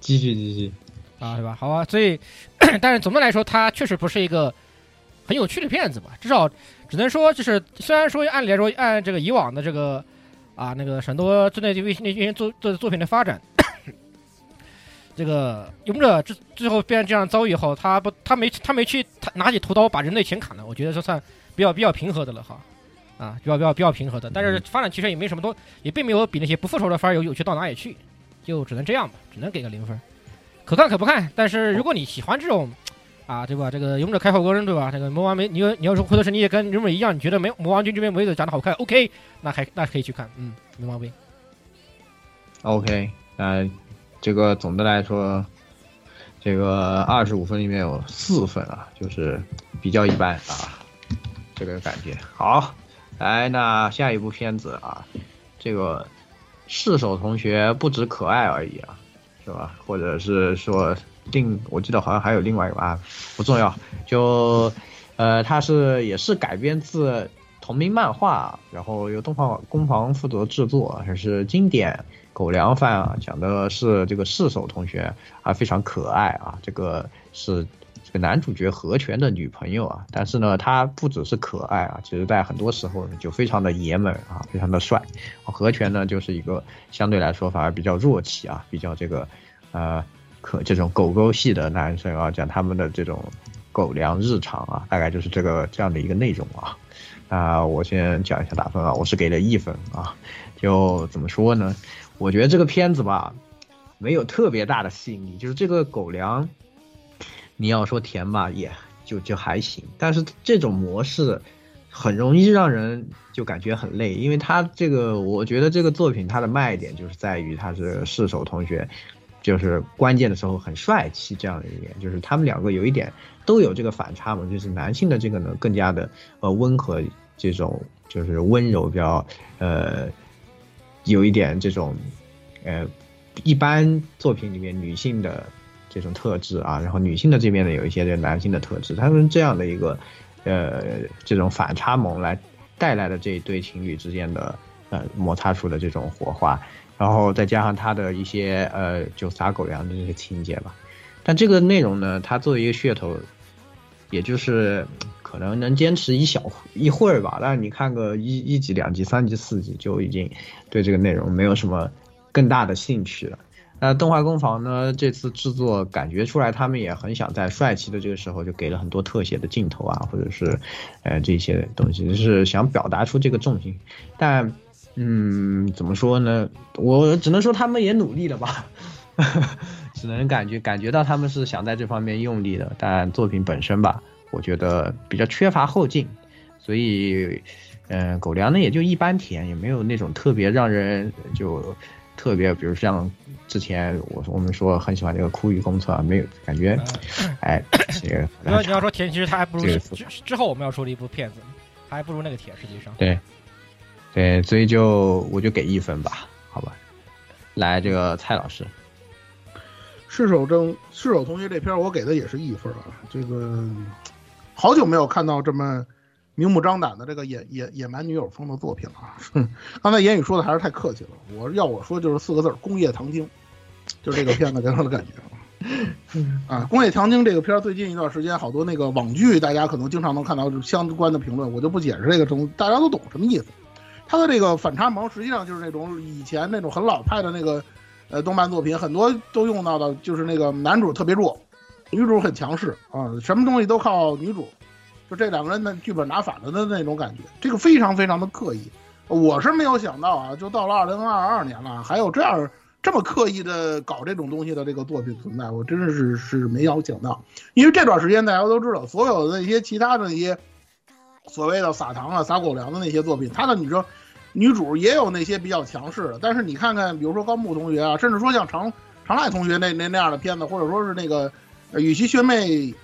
继续继续。啊，对吧？好吧，所以，但是总的来说，它确实不是一个很有趣的片子吧？至少只能说，就是虽然说按理来说，按这个以往的这个啊那个很多之内这那些作作作品的发展，这个勇者之最后变成这样遭遇以后，他不他没他没去他拿起屠刀把人类全砍了，我觉得这算比较比较平和的了哈。啊，比较比较比较平和的，但是发展其实也没什么多，也并没有比那些不复仇的番儿有有趣到哪里去，就只能这样吧，只能给个零分。可看可不看，但是如果你喜欢这种，啊，对吧？这个勇者开后宫，对吧？这个魔王没你有你要说回头是你也跟勇者一样，你觉得没魔王军这边妹子长得好看，OK，那还那可以去看，嗯，没毛病。OK，那这个总的来说，这个二十五分里面有四分啊，就是比较一般啊，这个感觉。好，来，那下一部片子啊，这个世手同学不止可爱而已啊，是吧？或者是说另，我记得好像还有另外一个啊，不重要，就呃，它是也是改编自同名漫画，然后由动画工房负责制作，还是经典狗粮饭啊，讲的是这个四手同学啊，非常可爱啊，这个是这个男主角何泉的女朋友啊，但是呢，他不只是可爱啊，其实在很多时候呢就非常的爷们啊，非常的帅。何泉呢就是一个相对来说反而比较弱气啊，比较这个呃可这种狗狗系的男生啊，讲他们的这种狗粮日常啊，大概就是这个这样的一个内容啊。啊，我先讲一下打分啊，我是给了一分啊，就怎么说呢？我觉得这个片子吧，没有特别大的吸引力，就是这个狗粮，你要说甜吧，也就就还行，但是这种模式很容易让人就感觉很累，因为他这个，我觉得这个作品它的卖点就是在于他是世手同学，就是关键的时候很帅气这样的一点，就是他们两个有一点都有这个反差嘛，就是男性的这个呢更加的呃温和，这种就是温柔比较呃。有一点这种，呃，一般作品里面女性的这种特质啊，然后女性的这边呢有一些这男性的特质，他们这样的一个，呃，这种反差萌来带来的这一对情侣之间的呃摩擦出的这种火花，然后再加上他的一些呃就撒狗粮的这些情节吧，但这个内容呢，它作为一个噱头，也就是。可能能坚持一小一会儿吧，但是你看个一一集、两集、三集、四集，就已经对这个内容没有什么更大的兴趣了。那动画工坊呢，这次制作感觉出来，他们也很想在帅气的这个时候就给了很多特写的镜头啊，或者是呃这些东西，就是想表达出这个重心。但嗯，怎么说呢？我只能说他们也努力了吧，只能感觉感觉到他们是想在这方面用力的，但作品本身吧。我觉得比较缺乏后劲，所以，嗯，狗粮呢也就一般甜，也没有那种特别让人就特别，比如像之前我我们说很喜欢这个枯雨公厕，没有感觉，哎，这个。你要你要说甜，其实它还不如之之后我们要说的一部片子，还不如那个甜，实际上。对，对，所以就我就给一分吧，好吧。来，这个蔡老师。赤手正赤手同学这篇我给的也是一分啊，这个。好久没有看到这么明目张胆的这个野野野蛮女友风的作品了啊！刚才言语说的还是太客气了，我要我说就是四个字儿：工业糖精，就这个片子给我的感觉啊！工业糖精这个片儿最近一段时间好多那个网剧，大家可能经常能看到相关的评论，我就不解释这个东，大家都懂什么意思。它的这个反差萌实际上就是那种以前那种很老派的那个呃动漫作品，很多都用到的，就是那个男主特别弱。女主很强势啊，什么东西都靠女主，就这两个人的剧本拿反了的那种感觉，这个非常非常的刻意。我是没有想到啊，就到了二零二二年了，还有这样这么刻意的搞这种东西的这个作品存在，我真的是是没有想到。因为这段时间大家都知道，所有的那些其他的那些所谓的撒糖啊、撒狗粮的那些作品，他的女生女主也有那些比较强势的，但是你看看，比如说高木同学啊，甚至说像长长濑同学那那那样的片子，或者说是那个。与其学妹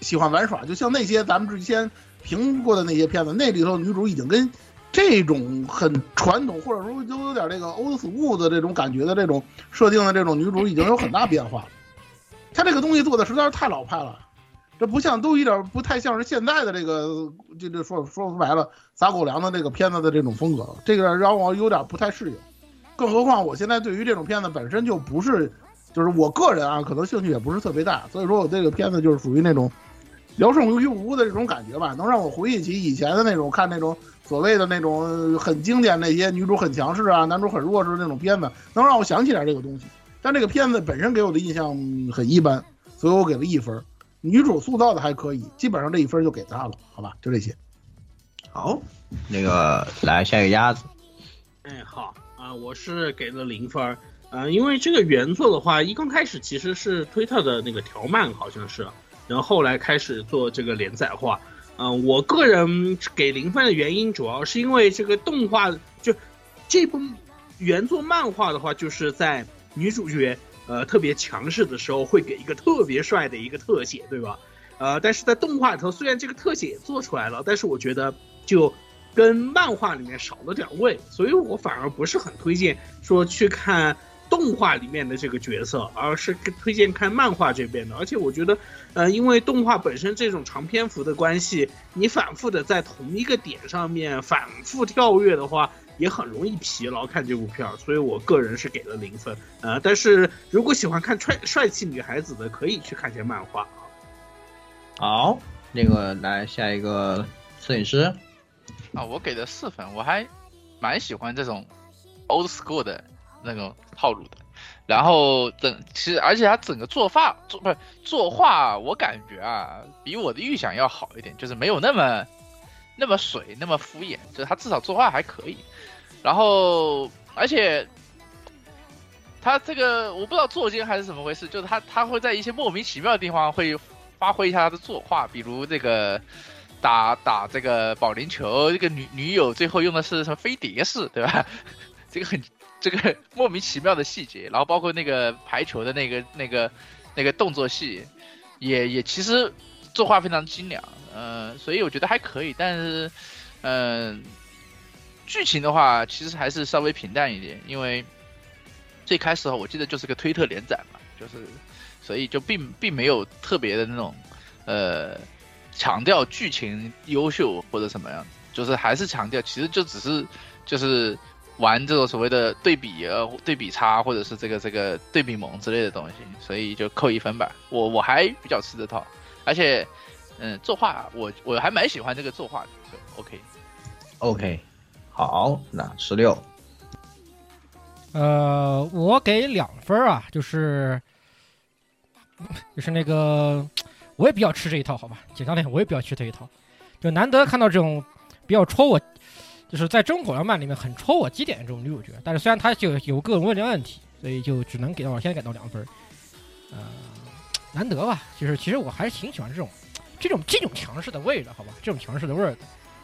喜欢玩耍，就像那些咱们之前评过的那些片子，那里头女主已经跟这种很传统，或者说都有点这个 old school 的这种感觉的这种设定的这种女主，已经有很大变化了。他这个东西做的实在是太老派了，这不像，都有点不太像是现在的这个，这这说说白了撒狗粮的这个片子的这种风格，这个让我有点不太适应。更何况我现在对于这种片子本身就不是。就是我个人啊，可能兴趣也不是特别大，所以说我这个片子就是属于那种聊胜于无的这种感觉吧，能让我回忆起以前的那种看那种所谓的那种很经典那些女主很强势啊，男主很弱势的那种片子，能让我想起来这个东西。但这个片子本身给我的印象很一般，所以我给了一分。女主塑造的还可以，基本上这一分就给她了，好吧？就这些。好，那个来下一个鸭子。哎，好啊，我是给了零分。嗯，因为这个原作的话，一刚开始其实是推特的那个条漫，好像是，然后后来开始做这个连载化。嗯，我个人给零分的原因，主要是因为这个动画就这部原作漫画的话，就是在女主角呃特别强势的时候，会给一个特别帅的一个特写，对吧？呃，但是在动画里头，虽然这个特写也做出来了，但是我觉得就跟漫画里面少了点味，所以我反而不是很推荐说去看动画里面的这个角色，而是推荐看漫画这边的。而且我觉得，呃，因为动画本身这种长篇幅的关系，你反复的在同一个点上面反复跳跃的话，也很容易疲劳看这部片儿。所以我个人是给了零分。呃，但是如果喜欢看帅帅气女孩子的，可以去看些漫画。好，那个来下一个摄影师啊，我给的四分，我还蛮喜欢这种 old school 的那种套路的。然后整其实，而且他整个作画作不是作画，我感觉啊，比我的预想要好一点，就是没有那么那么水，那么敷衍，就是他至少作画还可以。然后，而且他这个我不知道作奸还是怎么回事，就是他他会在一些莫名其妙的地方会。发挥一下他的作画，比如这个打打这个保龄球，这个女女友最后用的是什么飞碟式，对吧？这个很这个 莫名其妙的细节，然后包括那个排球的那个那个那个动作戏，也也其实作画非常精良，嗯，所以我觉得还可以。但是，嗯，剧情的话其实还是稍微平淡一点，因为最开始我记得就是个推特连载嘛，就是。所以就并并没有特别的那种，呃，强调剧情优秀或者什么样子，就是还是强调，其实就只是就是玩这种所谓的对比呃对比差或者是这个这个对比萌之类的东西，所以就扣一分吧。我我还比较吃这套，而且嗯作画我我还蛮喜欢这个作画的，就 OK OK 好，那十六，呃，我给两分啊，就是。就是那个，我也比较吃这一套，好吧？简单点，我也比较吃这一套，就难得看到这种比较戳我，就是在中国漫里面很戳我基点的这种女主角。但是虽然她就有个人问题问题，所以就只能给到我现在给到两分。呃，难得吧？就是其实我还是挺喜欢这种这种这种强势的味的，好吧？这种强势的味儿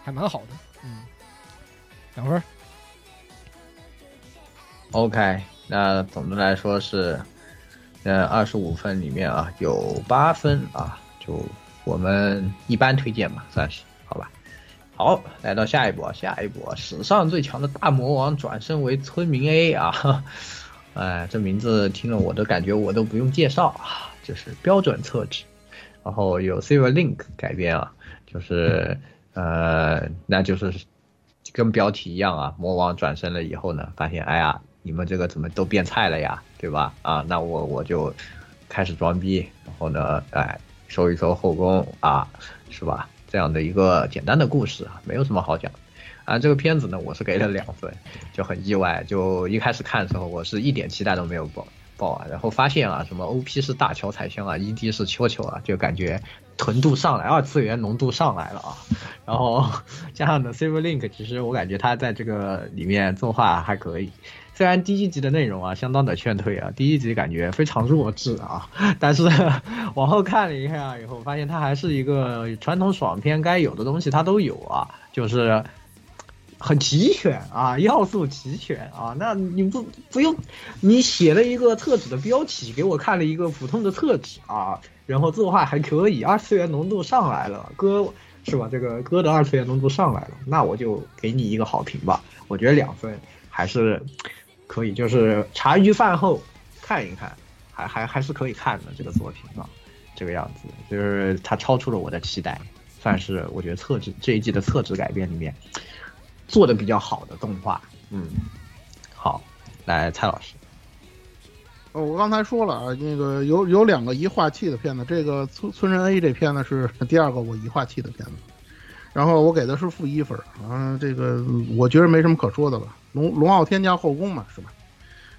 还蛮好的。嗯，两分。OK，那总的来说是。呃，二十五分里面啊，有八分啊，就我们一般推荐嘛，算是好。来到下一步，下一步，史上最强的大魔王转身为村民 A 啊，哎，这名字听了我都感觉我都不用介绍啊，就是标准厕纸，然后有 Silver Link 改编啊，就是呃，那就是跟标题一样啊，魔王转身了以后呢，发现哎呀。你们这个怎么都变菜了呀，对吧？啊，那我我就开始装逼，然后呢，哎，收一收后宫啊，是吧？这样的一个简单的故事啊，没有什么好讲。啊，这个片子呢，我是给了两分，就很意外。就一开始看的时候，我是一点期待都没有抱抱啊，然后发现啊，什么 OP 是大乔彩香啊，ED 是秋秋啊，就感觉纯度上来，二次元浓度上来了啊。然后加上呢，Silver Link，其实我感觉他在这个里面作画还可以。虽然第一集的内容啊相当的劝退啊，第一集感觉非常弱智啊，但是 往后看了一下以后，发现它还是一个传统爽片该有的东西它都有啊，就是很齐全啊，要素齐全啊。那你不不用，你写了一个厕纸的标题给我看了一个普通的厕纸啊，然后作画还可以，二次元浓度上来了，哥是吧？这个哥的二次元浓度上来了，那我就给你一个好评吧，我觉得两分还是。可以，就是茶余饭后看一看，还还还是可以看的这个作品啊，这个样子，就是它超出了我的期待，算是我觉得厕纸这一季的厕纸改编里面做的比较好的动画。嗯，好，来蔡老师。哦，我刚才说了啊，那个有有两个一化气的片子，这个村村人 A 这片子是 第二个我一化气的片子，然后我给的是负一分，啊，这个我觉得没什么可说的了。龙龙傲天加后宫嘛，是吧？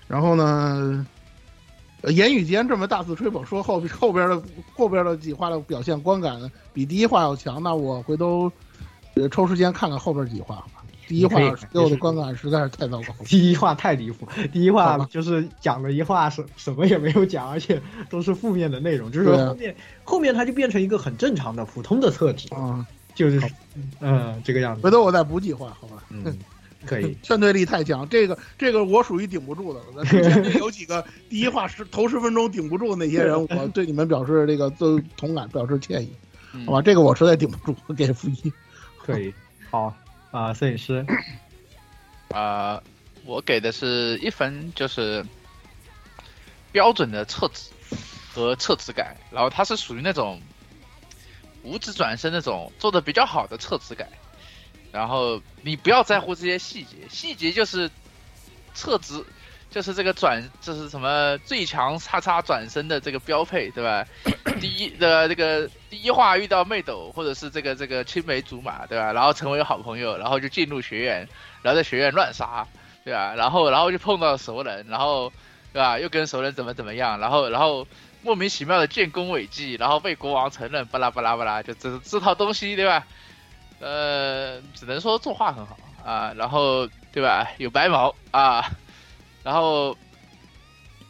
然后呢，言语间这么大肆吹捧，说后后边的后边的几话的表现观感比第一话要强，那我回头抽时间看看后边几话吧。第一话给我的观感实在是太糟糕，第一话太离谱，第一话就是讲了一话什什么也没有讲，而且都是负面的内容，就是后面后面它就变成一个很正常的普通的特质啊，就是嗯这个样子。回头我再补几话，好吧？嗯。可以，劝退力太强，这个这个我属于顶不住的了。之前有几个 第一话十头十分钟顶不住的那些人，我对你们表示这个都同感，表示歉意，嗯好吧？这个我实在顶不住，我给负一。可以，好啊，摄影师，啊、我给的是一分，就是标准的厕纸和厕纸感，然后它是属于那种五指转身那种做的比较好的厕纸感，然后你不要在乎这些细节，细节就是撤职。就是这个转，就是什么最强叉叉转身的这个标配，对吧？第一的这个第一话遇到妹斗，或者是这个这个青梅竹马，对吧？然后成为好朋友，然后就进入学院，然后在学院乱杀，对吧？然后然后就碰到熟人，然后对吧？又跟熟人怎么怎么样，然后然后莫名其妙的建功伟绩，然后被国王承认，巴拉巴拉巴拉，就这这套东西，对吧？呃，只能说作画很好啊，然后对吧？有白毛啊，然后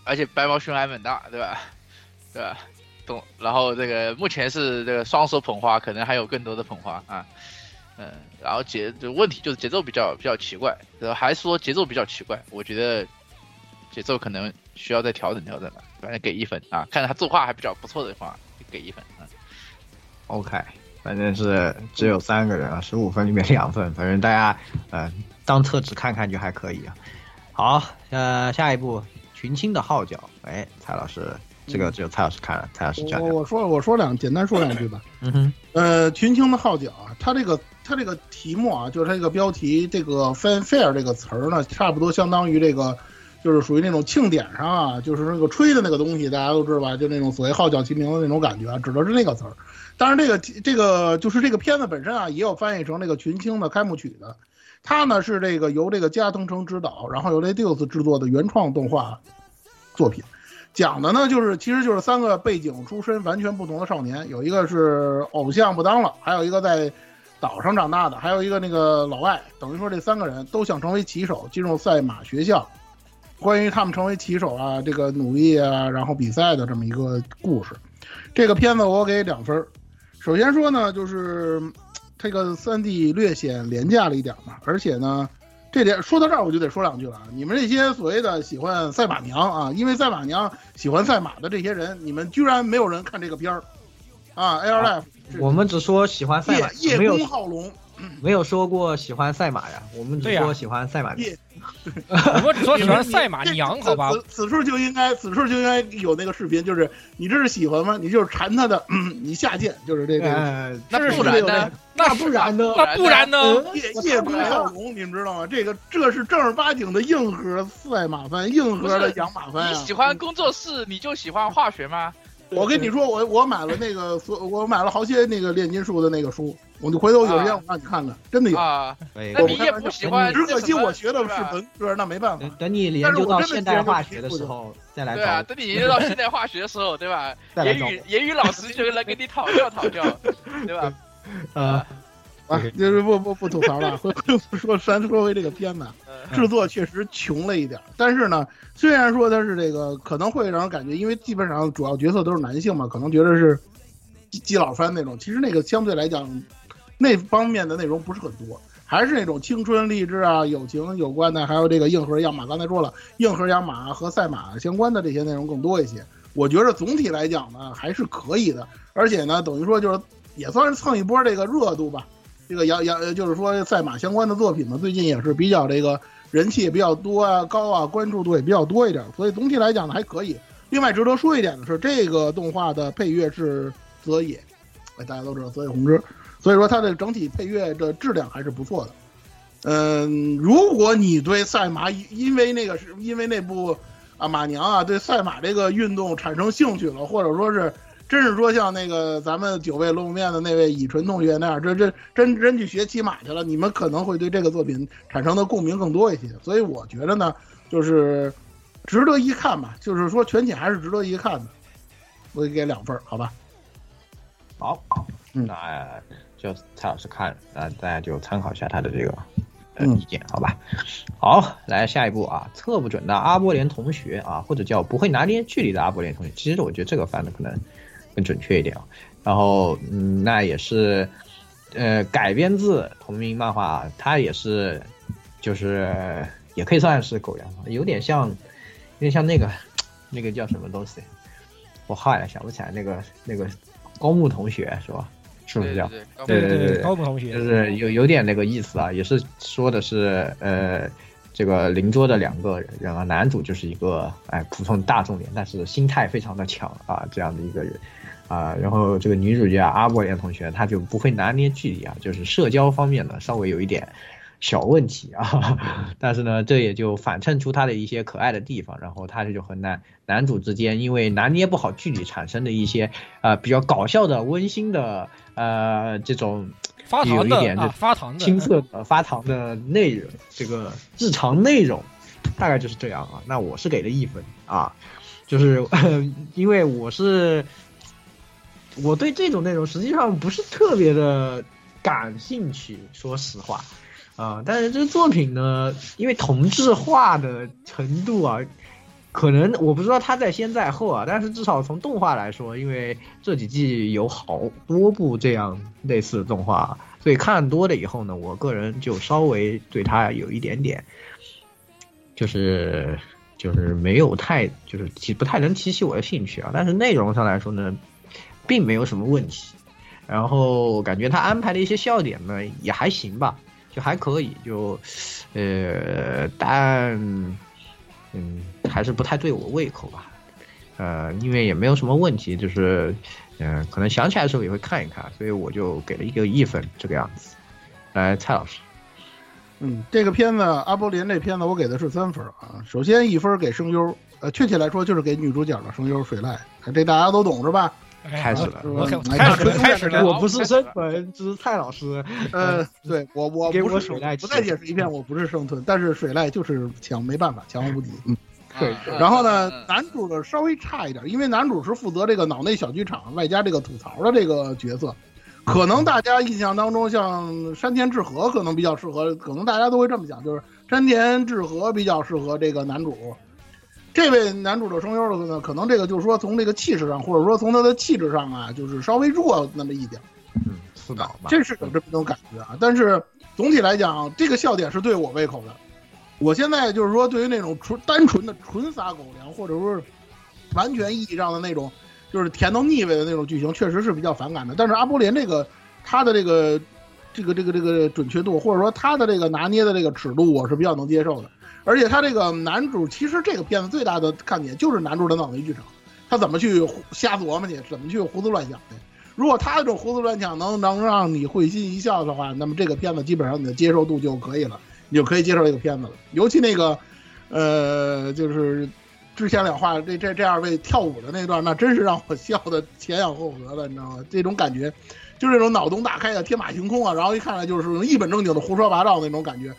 而且白毛胸还蛮大，对吧？对吧？懂。然后这个目前是这个双手捧花，可能还有更多的捧花啊。嗯，然后节就问题就是节奏比较比较奇怪，然后还说节奏比较奇怪，我觉得节奏可能需要再调整调整了。反正给一分啊，看他作画还比较不错的话，给一分啊。OK，反正是只有三个人啊，十五分里面两分，反正大家呃当厕纸看看就还可以啊。好，呃，下一步群青的号角，哎，蔡老师，这个只有蔡老师看了，蔡老师讲讲。我我说我说两简单说两句吧。嗯哼，呃，群青的号角啊，它这个它这个题目啊，就是它这个标题，这个 fanfare 这个词儿呢，差不多相当于这个，就是属于那种庆典上啊，就是那个吹的那个东西，大家都知道吧？就那种所谓号角齐鸣的那种感觉啊，指的是那个词儿。当然，这个这个就是这个片子本身啊，也有翻译成这个群青的开幕曲的。它呢是这个由这个加藤诚执导，然后由 Ladios 制作的原创动画作品。讲的呢，就是其实就是三个背景出身完全不同的少年，有一个是偶像不当了，还有一个在岛上长大的，还有一个那个老外，等于说这三个人都想成为骑手，进入赛马学校。关于他们成为骑手啊，这个努力啊，然后比赛的这么一个故事。这个片子我给两分儿。首先说呢，就是嗯这个三 D 略显廉价了一点嘛，而且呢，这点说到这儿我就得说两句了啊！你们这些所谓的喜欢赛马娘啊，因为赛马娘喜欢赛马的这些人，你们居然没有人看这个片儿啊！Air Life 我们只说喜欢赛马，叶没有公好龙，没有说过喜欢赛马呀，我们只说喜欢赛马我们只说喜欢赛马这娘，好吧？此此处就应该，此处就应该有那个视频，就是你这是喜欢吗？你就是馋他的，嗯，你下贱，就是这个。呃，那不然呢？那不然呢？那不然呢？叶叶公好龙，你们知道吗？这个这是正儿八经的硬核赛马番，硬核的养马番啊！你喜欢工作室，你就喜欢化学吗？我跟你说，我我买了那个所，我买了好些那个炼金术的那个书，我就回头有时间我让你看看，真的有。啊，对那你也不喜欢只可惜我学的是文科，那没办法等。你研究到现代化学的时候再来对啊，找等你研究到现代化学的时候，对吧？再来找言语言语老师就来给你讨教讨教，对吧？呃，啊，就是不不不吐槽了，回回说咱说回这个片子，嗯制作确实穷了一点，但是呢，虽然说它是这个可能会让人感觉，因为基本上主要角色都是男性嘛，可能觉得是基基佬番那种，其实那个相对来讲，那方面的内容不是很多，还是那种青春励志啊、友情有关的，还有这个硬核养马，刚才说了，硬核养马和赛马相关的这些内容更多一些。我觉得总体来讲呢，还是可以的，而且呢，等于说就是也算是蹭一波这个热度吧。这个养养就是说赛马相关的作品呢，最近也是比较这个人气也比较多啊，高啊，关注度也比较多一点，所以总体来讲呢还可以。另外值得说一点的是，这个动画的配乐是泽野，哎，大家都知道泽野弘之，所以说它的整体配乐的质量还是不错的。嗯，如果你对赛马因为那个是因为那部啊马娘啊对赛马这个运动产生兴趣了，或者说是真是说像那个咱们久未露面的那位乙醇同学那样，这这真真去学骑马去了，你们可能会对这个作品产生的共鸣更多一些。所以我觉得呢，就是值得一看吧，就是说全体还是值得一看的。我给两分儿，好吧？好，嗯那就蔡老师看，那大家就参考一下他的这个呃嗯意见，好吧？好，来下一步啊，测不准的阿波连同学啊，或者叫不会拿捏距离的阿波连同学，其实我觉得这个翻的可能更准确一点啊。然后，嗯，那也是呃改编自同名漫画，它也是就是也可以算是狗粮，有点像，有点像那个那个叫什么东西，我后来想不起来，那个那个高木同学是吧？是不是叫？对对对，高木同学就是有有点那个意思啊，也是说的是呃。这个邻桌的两个人啊，男主就是一个哎普通大众脸，但是心态非常的强啊这样的一个人啊，然后这个女主角阿波莲同学她就不会拿捏距离啊，就是社交方面呢稍微有一点小问题啊，但是呢这也就反衬出他的一些可爱的地方，然后他这就和男男主之间因为拿捏不好距离产生的一些呃比较搞笑的温馨的呃这种。发糖的啊，发糖的青涩的发糖的内容，这个日常内容大概就是这样啊。那我是给了一分啊，就是 因为我是我对这种内容实际上不是特别的感兴趣，说实话啊。但是这个作品呢，因为同质化的程度啊。可能我不知道他在先在后啊，但是至少从动画来说，因为这几季有好多部这样类似的动画，所以看多了以后呢，我个人就稍微对他有一点点，就是就是没有太就是提不太能提起我的兴趣啊。但是内容上来说呢，并没有什么问题，然后感觉他安排的一些笑点呢也还行吧，就还可以，就呃但。嗯，还是不太对我胃口吧，呃，因为也没有什么问题，就是，嗯，可能想起来的时候也会看一看，所以我就给了一个一分这个样子。来，蔡老师，嗯，这个片子阿波林这片子我给的是三分啊。首先一分给声优，呃，确切来说就是给女主角的声优水濑，这大家都懂是吧？开始了，开始了，开始了。我不是生存，只是蔡老师。呃，对我，我给我水濑，不再解释一遍，我不是生存，但是水濑就是强，没办法，强无敌。嗯，对。然后呢，男主的稍微差一点，因为男主是负责这个脑内小剧场外加这个吐槽的这个角色，可能大家印象当中像山田智和可能比较适合，可能大家都会这么想，就是山田智和比较适合这个男主。这位男主的声优的呢，可能这个就是说从这个气势上，或者说从他的气质上啊，就是稍微弱那么一点。嗯，这是有这么种感觉啊。但是总体来讲，这个笑点是对我胃口的。我现在就是说，对于那种纯单纯的纯撒狗粮，或者说是完全意义上的那种就是甜到腻味的那种剧情，确实是比较反感的。但是阿波连这个他的这个这个这个这个准确度，或者说他的这个拿捏的这个尺度，我是比较能接受的。而且他这个男主，其实这个片子最大的看点就是男主的脑内剧场，他怎么去瞎琢磨去，怎么去胡思乱想去。如果他这种胡思乱想能能让你会心一笑的话，那么这个片子基本上你的接受度就可以了，你就可以接受这个片子了。尤其那个，呃，就是之前两话这这这二位跳舞的那段，那真是让我笑的前仰后合的，你知道吗？这种感觉，就是那种脑洞大开的，天马行空啊，然后一看来就是一本正经的胡说八道那种感觉。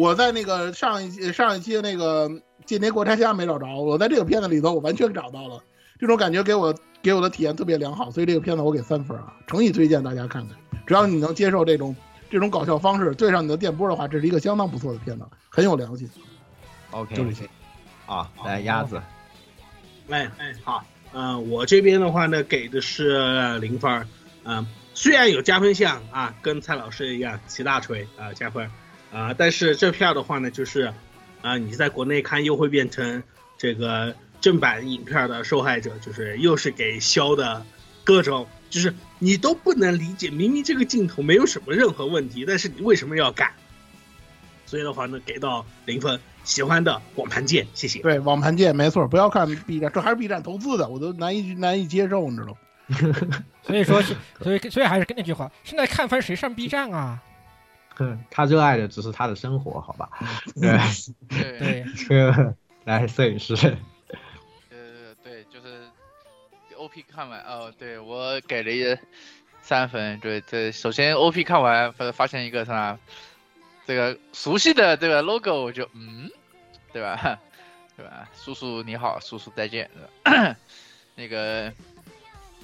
我在那个上一上一期那个《间谍过拆家》没找着，我在这个片子里头我完全找到了，这种感觉给我给我的体验特别良好，所以这个片子我给三分啊，诚意推荐大家看看。只要你能接受这种这种搞笑方式，对上你的电波的话，这是一个相当不错的片子，很有良心。OK，就这些。啊，来鸭子。哎哎好，嗯，我这边的话呢给的是零分，嗯，虽然有加分项啊，跟蔡老师一样齐大锤啊加分。啊，但是这片的话呢，就是，啊，你在国内看又会变成这个正版影片的受害者，就是又是给削的各种，就是你都不能理解，明明这个镜头没有什么任何问题，但是你为什么要改？所以的话呢，给到零分。喜欢的网盘见，谢谢。对，网盘见没错，不要看 B 站，这还是 B 站投资的，我都难以难以接受，你知道吗？所以说，所以所以还是跟那句话，现在看番谁上 B 站啊？他热爱的只是他的生活，好吧？对对对，来摄影师。呃，对，就是 O P 看完哦，对我给了一三分。对对，首先 O P 看完，发发现一个什么？这个熟悉的这个 logo，我就嗯，对吧？对吧？叔叔你好，叔叔再见。那个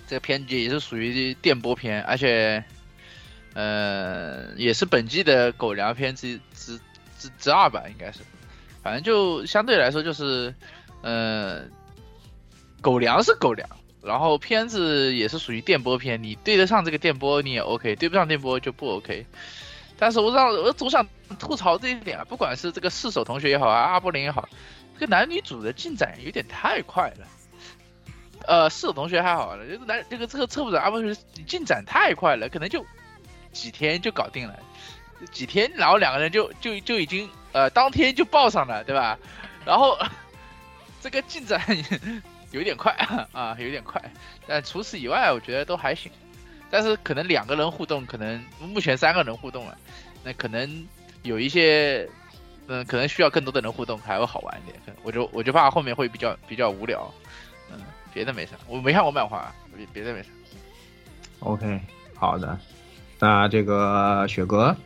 这个片子也是属于电波片，而且。呃，也是本季的狗粮片之之之之二吧，应该是，反正就相对来说就是，呃，狗粮是狗粮，然后片子也是属于电波片，你对得上这个电波你也 OK，对不上电波就不 OK。但是我让我总想吐槽这一点啊，不管是这个四手同学也好啊，阿波林也好，这个男女主的进展有点太快了。呃，四手同学还好了，这个男这个这个策部长阿波林进展太快了，可能就几天就搞定了，几天，然后两个人就就就已经呃当天就抱上了，对吧？然后 这个进展有点快 啊，有点快，但除此以外，我觉得都还行。但是可能两个人互动，可能目前三个人互动了，那可能有一些，嗯，可能需要更多的人互动才会好玩一点。我就我就怕后面会比较比较无聊，嗯，别的没啥，我没看过漫画，别别的没啥。OK，好的，那这个雪哥，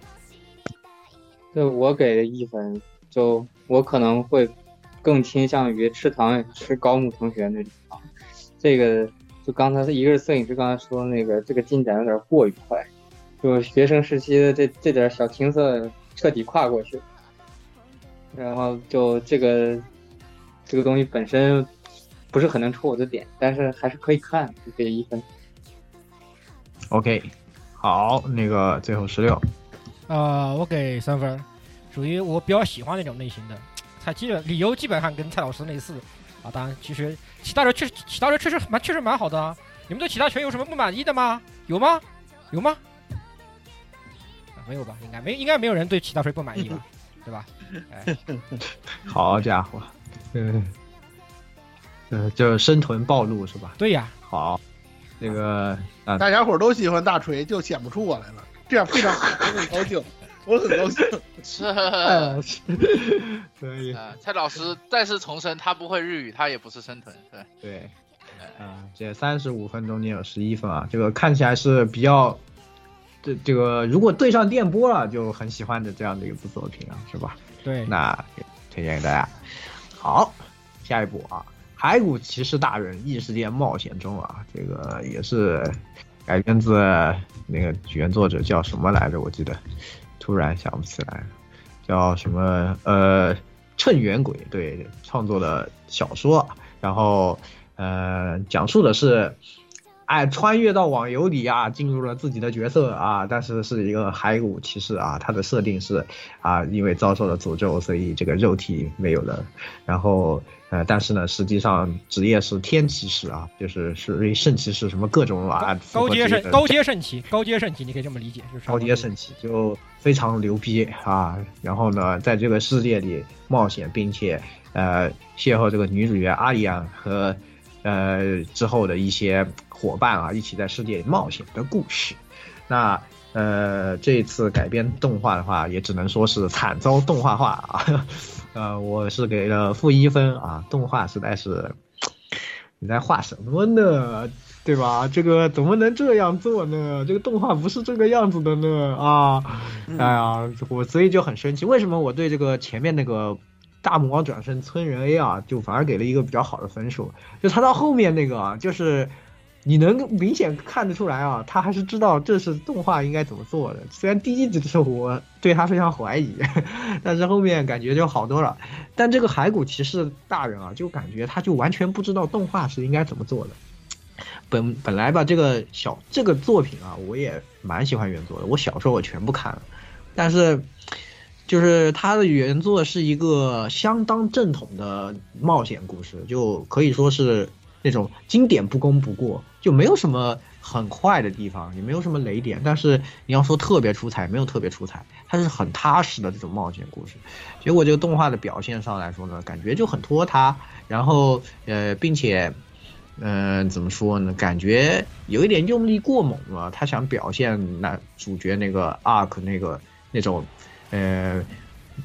对我给的一分，就我可能会更倾向于吃糖吃高木同学那种啊，这个。就刚才一个是摄影师刚才说那个这个进展有点过于快，就学生时期的这这点小青涩彻底跨过去，然后就这个这个东西本身不是很能戳我的点，但是还是可以看，就给一分。OK，好，那个最后十六，呃，我给三分，属于我比较喜欢那种类型的，他基本理由基本上跟蔡老师类似。啊，当然，其实其他人确实，其他人确实蛮确实蛮好的啊。你们对其他拳有什么不满意的吗？有吗？有吗？啊，没有吧？应该没，应该没有人对其他谁不满意吧？对吧？哎，好家伙，嗯，呃，这生存暴露是吧？对呀。好，这个啊，大家伙都喜欢大锤，就显不出我来了，这样非常好，我很高兴。我很高兴，是，可以。啊，蔡老师再次重申，他不会日语，他也不是生豚，对对。啊，这三十五分钟你有十一分啊，这个看起来是比较，这这个如果对上电波了，就很喜欢的这样的一部作品啊，是吧？对。那推荐给大家。好，下一步啊，《骸骨骑士大人异世界冒险中》啊，这个也是改编自那个原作者叫什么来着？我记得。突然想不起来，叫什么？呃，趁元鬼对创作的小说，然后呃，讲述的是，哎，穿越到网游里啊，进入了自己的角色啊，但是是一个骸骨骑士啊，他的设定是啊，因为遭受了诅咒，所以这个肉体没有了，然后呃，但是呢，实际上职业是天骑士啊，就是属于圣骑士什么各种啊，高阶圣高阶圣骑，高阶圣骑，你可以这么理解，就是高阶圣骑就。非常牛逼啊！然后呢，在这个世界里冒险，并且呃邂逅这个女主角阿里安和呃之后的一些伙伴啊，一起在世界里冒险的故事。那呃这次改编动画的话，也只能说是惨遭动画化啊。呃，我是给了负一分啊，动画实在是你在画什么呢？对吧？这个怎么能这样做呢？这个动画不是这个样子的呢啊！哎呀，我所以就很生气。为什么我对这个前面那个大魔王转身村人 A 啊，就反而给了一个比较好的分数？就他到后面那个，就是你能明显看得出来啊，他还是知道这是动画应该怎么做的。虽然第一集的时候我对他非常怀疑，但是后面感觉就好多了。但这个骸骨骑士大人啊，就感觉他就完全不知道动画是应该怎么做的。本本来吧，这个小这个作品啊，我也蛮喜欢原作的。我小时候我全部看了，但是就是它的原作是一个相当正统的冒险故事，就可以说是那种经典不攻不过，就没有什么很坏的地方，也没有什么雷点。但是你要说特别出彩，没有特别出彩，它是很踏实的这种冒险故事。结果这个动画的表现上来说呢，感觉就很拖沓，然后呃，并且。嗯、怎么说呢？感觉有一点用力过猛了。他想表现男主角那个 arc 那个那种，呃，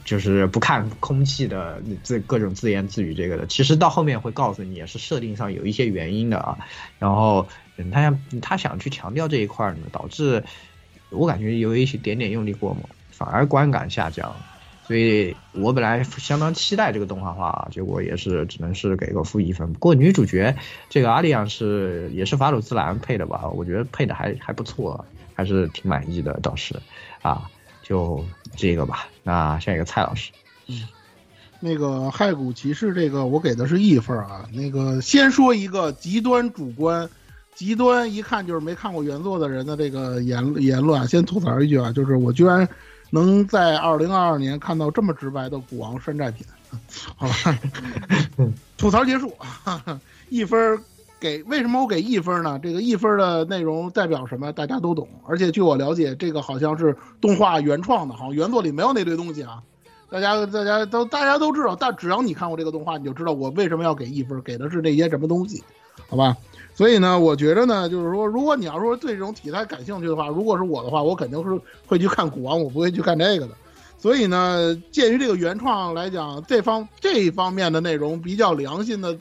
就是不看空气的这各种自言自语这个的。其实到后面会告诉你，也是设定上有一些原因的啊。然后，嗯，他想他想去强调这一块呢，导致我感觉有一些点点用力过猛，反而观感下降。所以我本来相当期待这个动画化，结果也是只能是给个负一分。不过女主角这个阿丽亚是也是法鲁兹兰配的吧？我觉得配的还还不错，还是挺满意的，倒是啊，就这个吧。那下一个蔡老师，嗯，那个骸骨骑士这个我给的是一分啊。那个先说一个极端主观。极端一看就是没看过原作的人的这个言言论啊，先吐槽一句啊，就是我居然能在二零二二年看到这么直白的古王山寨品。好吧，吐槽结束，一分给为什么我给一分呢？这个一分的内容代表什么？大家都懂。而且据我了解，这个好像是动画原创的，好像原作里没有那堆东西啊。大家大家都大家都知道，但只要你看过这个动画，你就知道我为什么要给一分，给的是这些什么东西，好吧？所以呢，我觉得呢，就是说，如果你要说对这种题材感兴趣的话，如果是我的话，我肯定是会去看古王，我不会去看这个的。所以呢，鉴于这个原创来讲，这方这一方面的内容比较良心的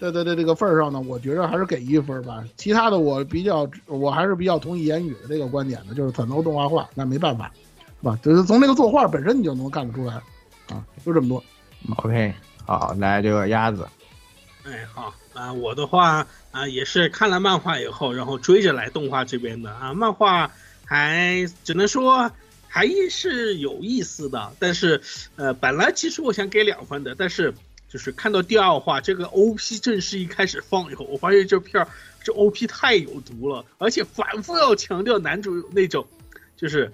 的的的这个份儿上呢，我觉得还是给一分吧。其他的我比较，我还是比较同意言语的这个观点的，就是转投动画化，那没办法，是吧？就是从那个作画本身你就能看得出来，啊，就这么多。OK，好，来这个鸭子，哎，好啊，我的话啊也是看了漫画以后，然后追着来动画这边的啊，漫画还只能说还是有意思的，但是呃，本来其实我想给两分的，但是就是看到第二话这个 OP 正式一开始放以后，我发现这片儿这 OP 太有毒了，而且反复要强调男主那种就是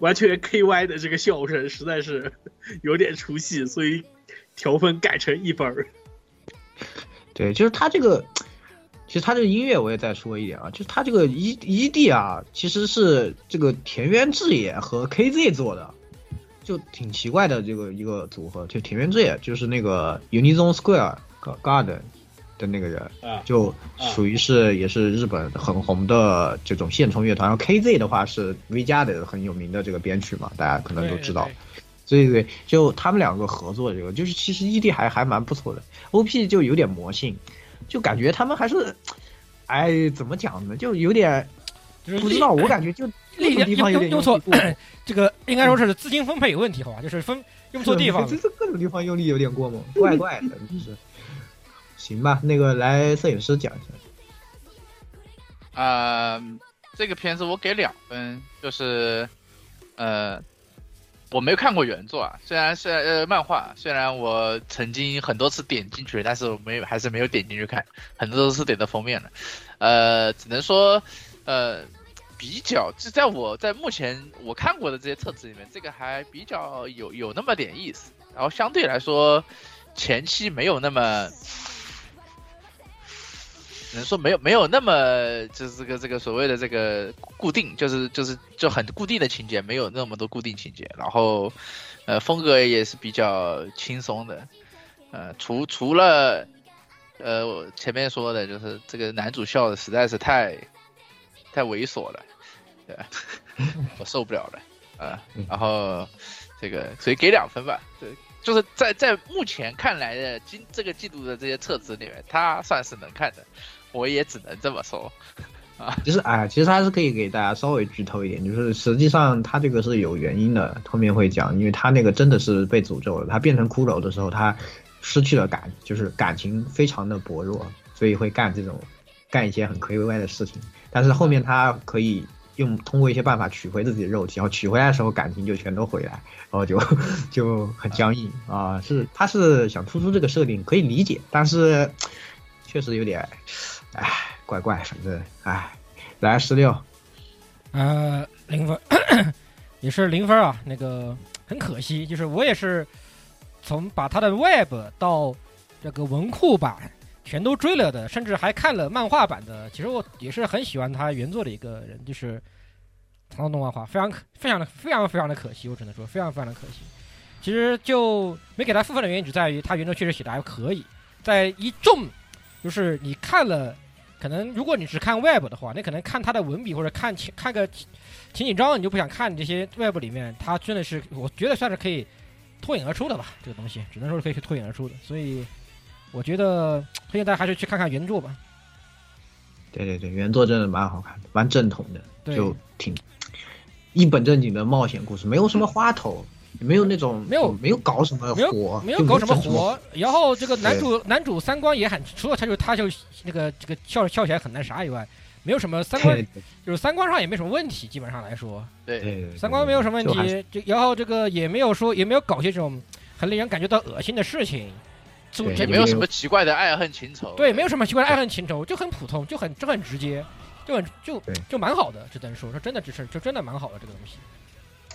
完全 KY 的这个笑声，实在是 有点出戏，所以调分改成一分儿。对，就是他这个，其实他这个音乐我也再说一点啊，就是他这个 E E D 啊，其实是这个田园智也和 K Z 做的，就挺奇怪的这个一个组合。就田园醉就是那个 Unison Square Garden 的那个人，啊就属于是也是日本很红的这种现充乐团。然后 K Z 的话是 V 家的很有名的这个编曲嘛，大家可能都知道。所以对，就他们两个合作这个，就是其实 ED 还还蛮不错的，OP 就有点魔性，就感觉他们还是，哎，怎么讲呢？就有点不知道，我感觉就各力量种地方用用错 这个应该说是资金分配有问题，好吧？就是分 用错地方了就。是各种地方用力有点过猛，怪怪的，就是。行吧，那个来摄影师讲一下。呃，这个片子我给两分，就是呃，我没有看过原作啊，虽然虽然呃漫画，虽然我曾经很多次点进去，但是我没有还是没有点进去看，很多都是点的封面的，呃，只能说呃比较，就在我在目前我看过的这些册子里面，这个还比较有有那么点意思，然后相对来说前期没有那么。只能说没有没有那么就是这个这个所谓的这个固定，就是就是就很固定的情节，没有那么多固定情节。然后，呃，风格也是比较轻松的。呃，除除了呃我前面说的，就是这个男主笑的实在是太太猥琐了，对吧，我受不了了。呃，然后这个所以给两分吧。对，就是在在目前看来的今这个季度的这些册子里面，他算是能看的。我也只能这么说啊。其实哎，其实还是可以给大家稍微剧透一点，就是实际上他这个是有原因的，后面会讲，因为他那个真的是被诅咒了，他变成骷髅的时候，他失去了感，就是感情非常的薄弱，所以会干这种干一些很 K Y 的事情，但是后面他可以用通过一些办法取回自己的肉体，然后取回来的时候感情就全都回来，然后就 就很僵硬啊，是他是想突出这个设定可以理解，但是确实有点。哎，怪怪，反正哎，来十六，呃，零分，也是零分啊。那个很可惜，就是我也是从把他的 Web 到这个文库版全都追了的，甚至还看了漫画版的。其实我也是很喜欢他原作的一个人，就是长动画化，非常非常的非常非常的可惜，我只能说非常非常的可惜。其实就没给他负分的原因，只在于他原作确实写的还可以，在一众就是你看了。可能如果你只看 Web 的话，你可能看他的文笔或者看看个情景章，你就不想看这些 Web 里面，他真的是我觉得算是可以脱颖而出的吧。这个东西只能说是可以脱颖而出的，所以我觉得 推荐大家还是去看看原作吧。对对对，原作真的蛮好看的，蛮正统的，就挺一本正经的冒险故事，没有什么花头。没有那种没有没有搞什么活，没有搞什么活。然后这个男主男主三观也很，除了他就他就那个这个笑笑起来很那啥以外，没有什么三观，就是三观上也没什么问题。基本上来说，对，三观没有什么问题。就然后这个也没有说也没有搞些这种很令人感觉到恶心的事情，也没有什么奇怪的爱恨情仇。对，没有什么奇怪的爱恨情仇，就很普通，就很就很直接，就很就就蛮好的。只能说，说真的，只是就真的蛮好的这个东西。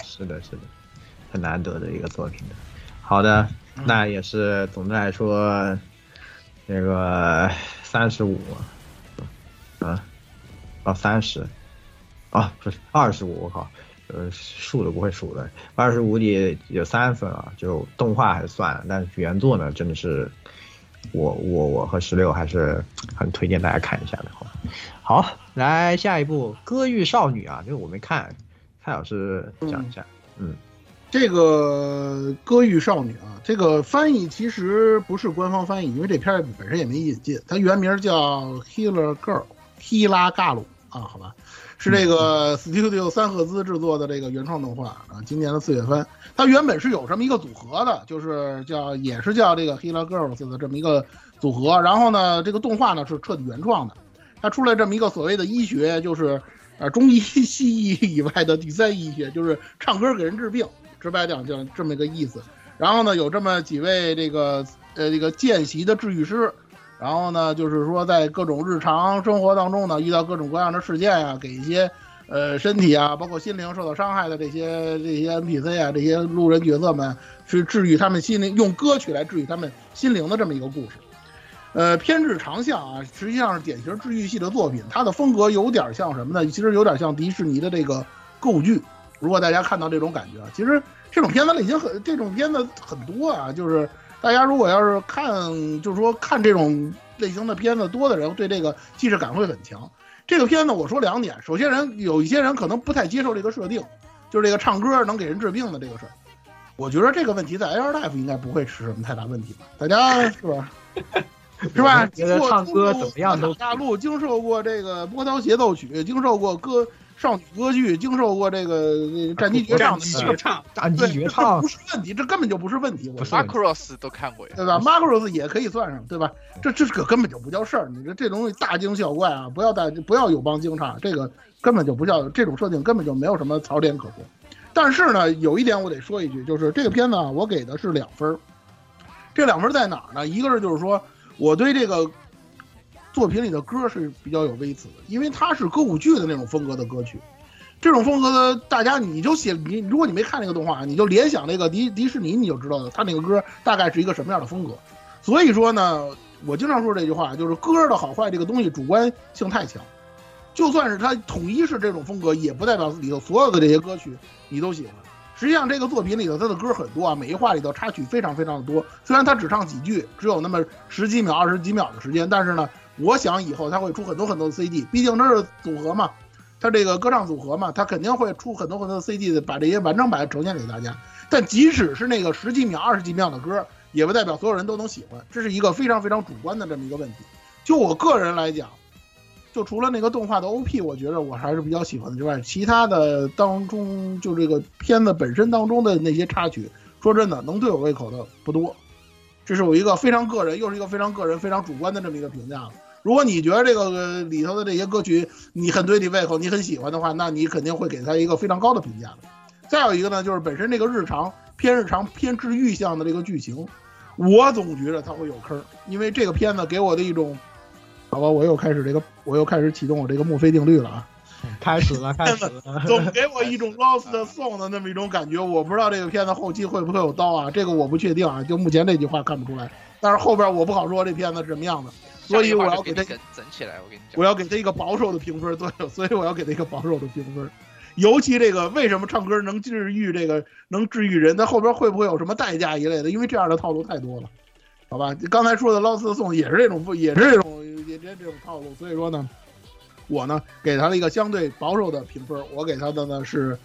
是的，是的，很难得的一个作品的。好的，那也是总的来说，那个三十五，啊，哦三十，啊不是二十五，我靠，呃数都不会数的，二十五里有三分啊，就动画还是算了，但是原作呢真的是，我我我和十六还是很推荐大家看一下的。好，来下一部《歌域少女》啊，这个我没看，蔡老师讲一下，嗯。这个《歌域少女》啊，这个翻译其实不是官方翻译，因为这片本身也没引进，它原名叫《Healer Girl》希拉嘎鲁啊，好吧，是这个 Studio 三赫兹制作的这个原创动画啊，今年的四月份。它原本是有这么一个组合的，就是叫也是叫这个 Healer Girls 的这么一个组合，然后呢，这个动画呢是彻底原创的，它出来这么一个所谓的医学，就是呃中医、西医以外的第三医学，就是唱歌给人治病。直白讲就这么个意思，然后呢，有这么几位这个呃这个见习的治愈师，然后呢，就是说在各种日常生活当中呢，遇到各种各样的事件呀，给一些呃身体啊，包括心灵受到伤害的这些这些 NPC 啊，这些路人角色们，去治愈他们心灵，用歌曲来治愈他们心灵的这么一个故事。呃，偏执长项啊，实际上是典型治愈系的作品，它的风格有点像什么呢？其实有点像迪士尼的这个歌舞剧。如果大家看到这种感觉，其实这种片子类型很，这种片子很多啊。就是大家如果要是看，就是说看这种类型的片子多的人，对这个既视感会很强。这个片子我说两点，首先人有一些人可能不太接受这个设定，就是这个唱歌能给人治病的这个事儿。我觉得这个问题在 Air Life 应该不会是什么太大问题吧？大 家是吧？是吧？唱歌怎么样都大陆经受过这个波涛协奏曲，经受过歌。少女歌剧经受过这个战机绝唱，绝唱，战机绝唱不是问题，这根本就不是问题。我马克罗斯都看过呀，对吧？马克罗斯也可以算上，对吧？这这个根本就不叫事儿。你这这东西大惊小怪啊！不要大不要有帮惊诧，这个根本就不叫这种设定，根本就没有什么槽点可说。但是呢，有一点我得说一句，就是这个片子啊，我给的是两分。这两分在哪儿呢？一个是就是说我对这个。作品里的歌是比较有微词的，因为它是歌舞剧的那种风格的歌曲，这种风格的大家你就写你，如果你没看那个动画，你就联想那个迪迪士尼，你就知道了，他那个歌大概是一个什么样的风格。所以说呢，我经常说这句话，就是歌的好坏这个东西主观性太强，就算是它统一是这种风格，也不代表里头所有的这些歌曲你都喜欢。实际上这个作品里头它的歌很多啊，每一话里头插曲非常非常的多，虽然他只唱几句，只有那么十几秒、二十几秒的时间，但是呢。我想以后他会出很多很多的 CD，毕竟这是组合嘛，他这个歌唱组合嘛，他肯定会出很多很多的 CD 的，把这些完整版呈现给大家。但即使是那个十几秒、二十几秒的歌，也不代表所有人都能喜欢，这是一个非常非常主观的这么一个问题。就我个人来讲，就除了那个动画的 OP，我觉得我还是比较喜欢的之外，其他的当中就这个片子本身当中的那些插曲，说真的，能对我胃口的不多。这是我一个非常个人，又是一个非常个人、非常主观的这么一个评价了。如果你觉得这个里头的这些歌曲你很对你胃口，你很喜欢的话，那你肯定会给他一个非常高的评价的。再有一个呢，就是本身这个日常偏日常偏治愈向的这个剧情，我总觉得它会有坑，因为这个片子给我的一种，好吧，我又开始这个，我又开始启动我这个墨菲定律了啊，开始了，开始了，总给我一种 lost song 的那么一种感觉，我不知道这个片子后期会不会有刀啊，这个我不确定啊，就目前这句话看不出来，但是后边我不好说这片子是什么样的。所以我要给他整起来，我跟你讲，我要给他一个保守的评分，对，所以我要给他一个保守的评分。尤其这个为什么唱歌能治愈这个能治愈人，他后边会不会有什么代价一类的？因为这样的套路太多了，好吧？刚才说的捞斯送也是这种，也是这种，也这这种套路。所以说呢，我呢给他了一个相对保守的评分，我给他的呢是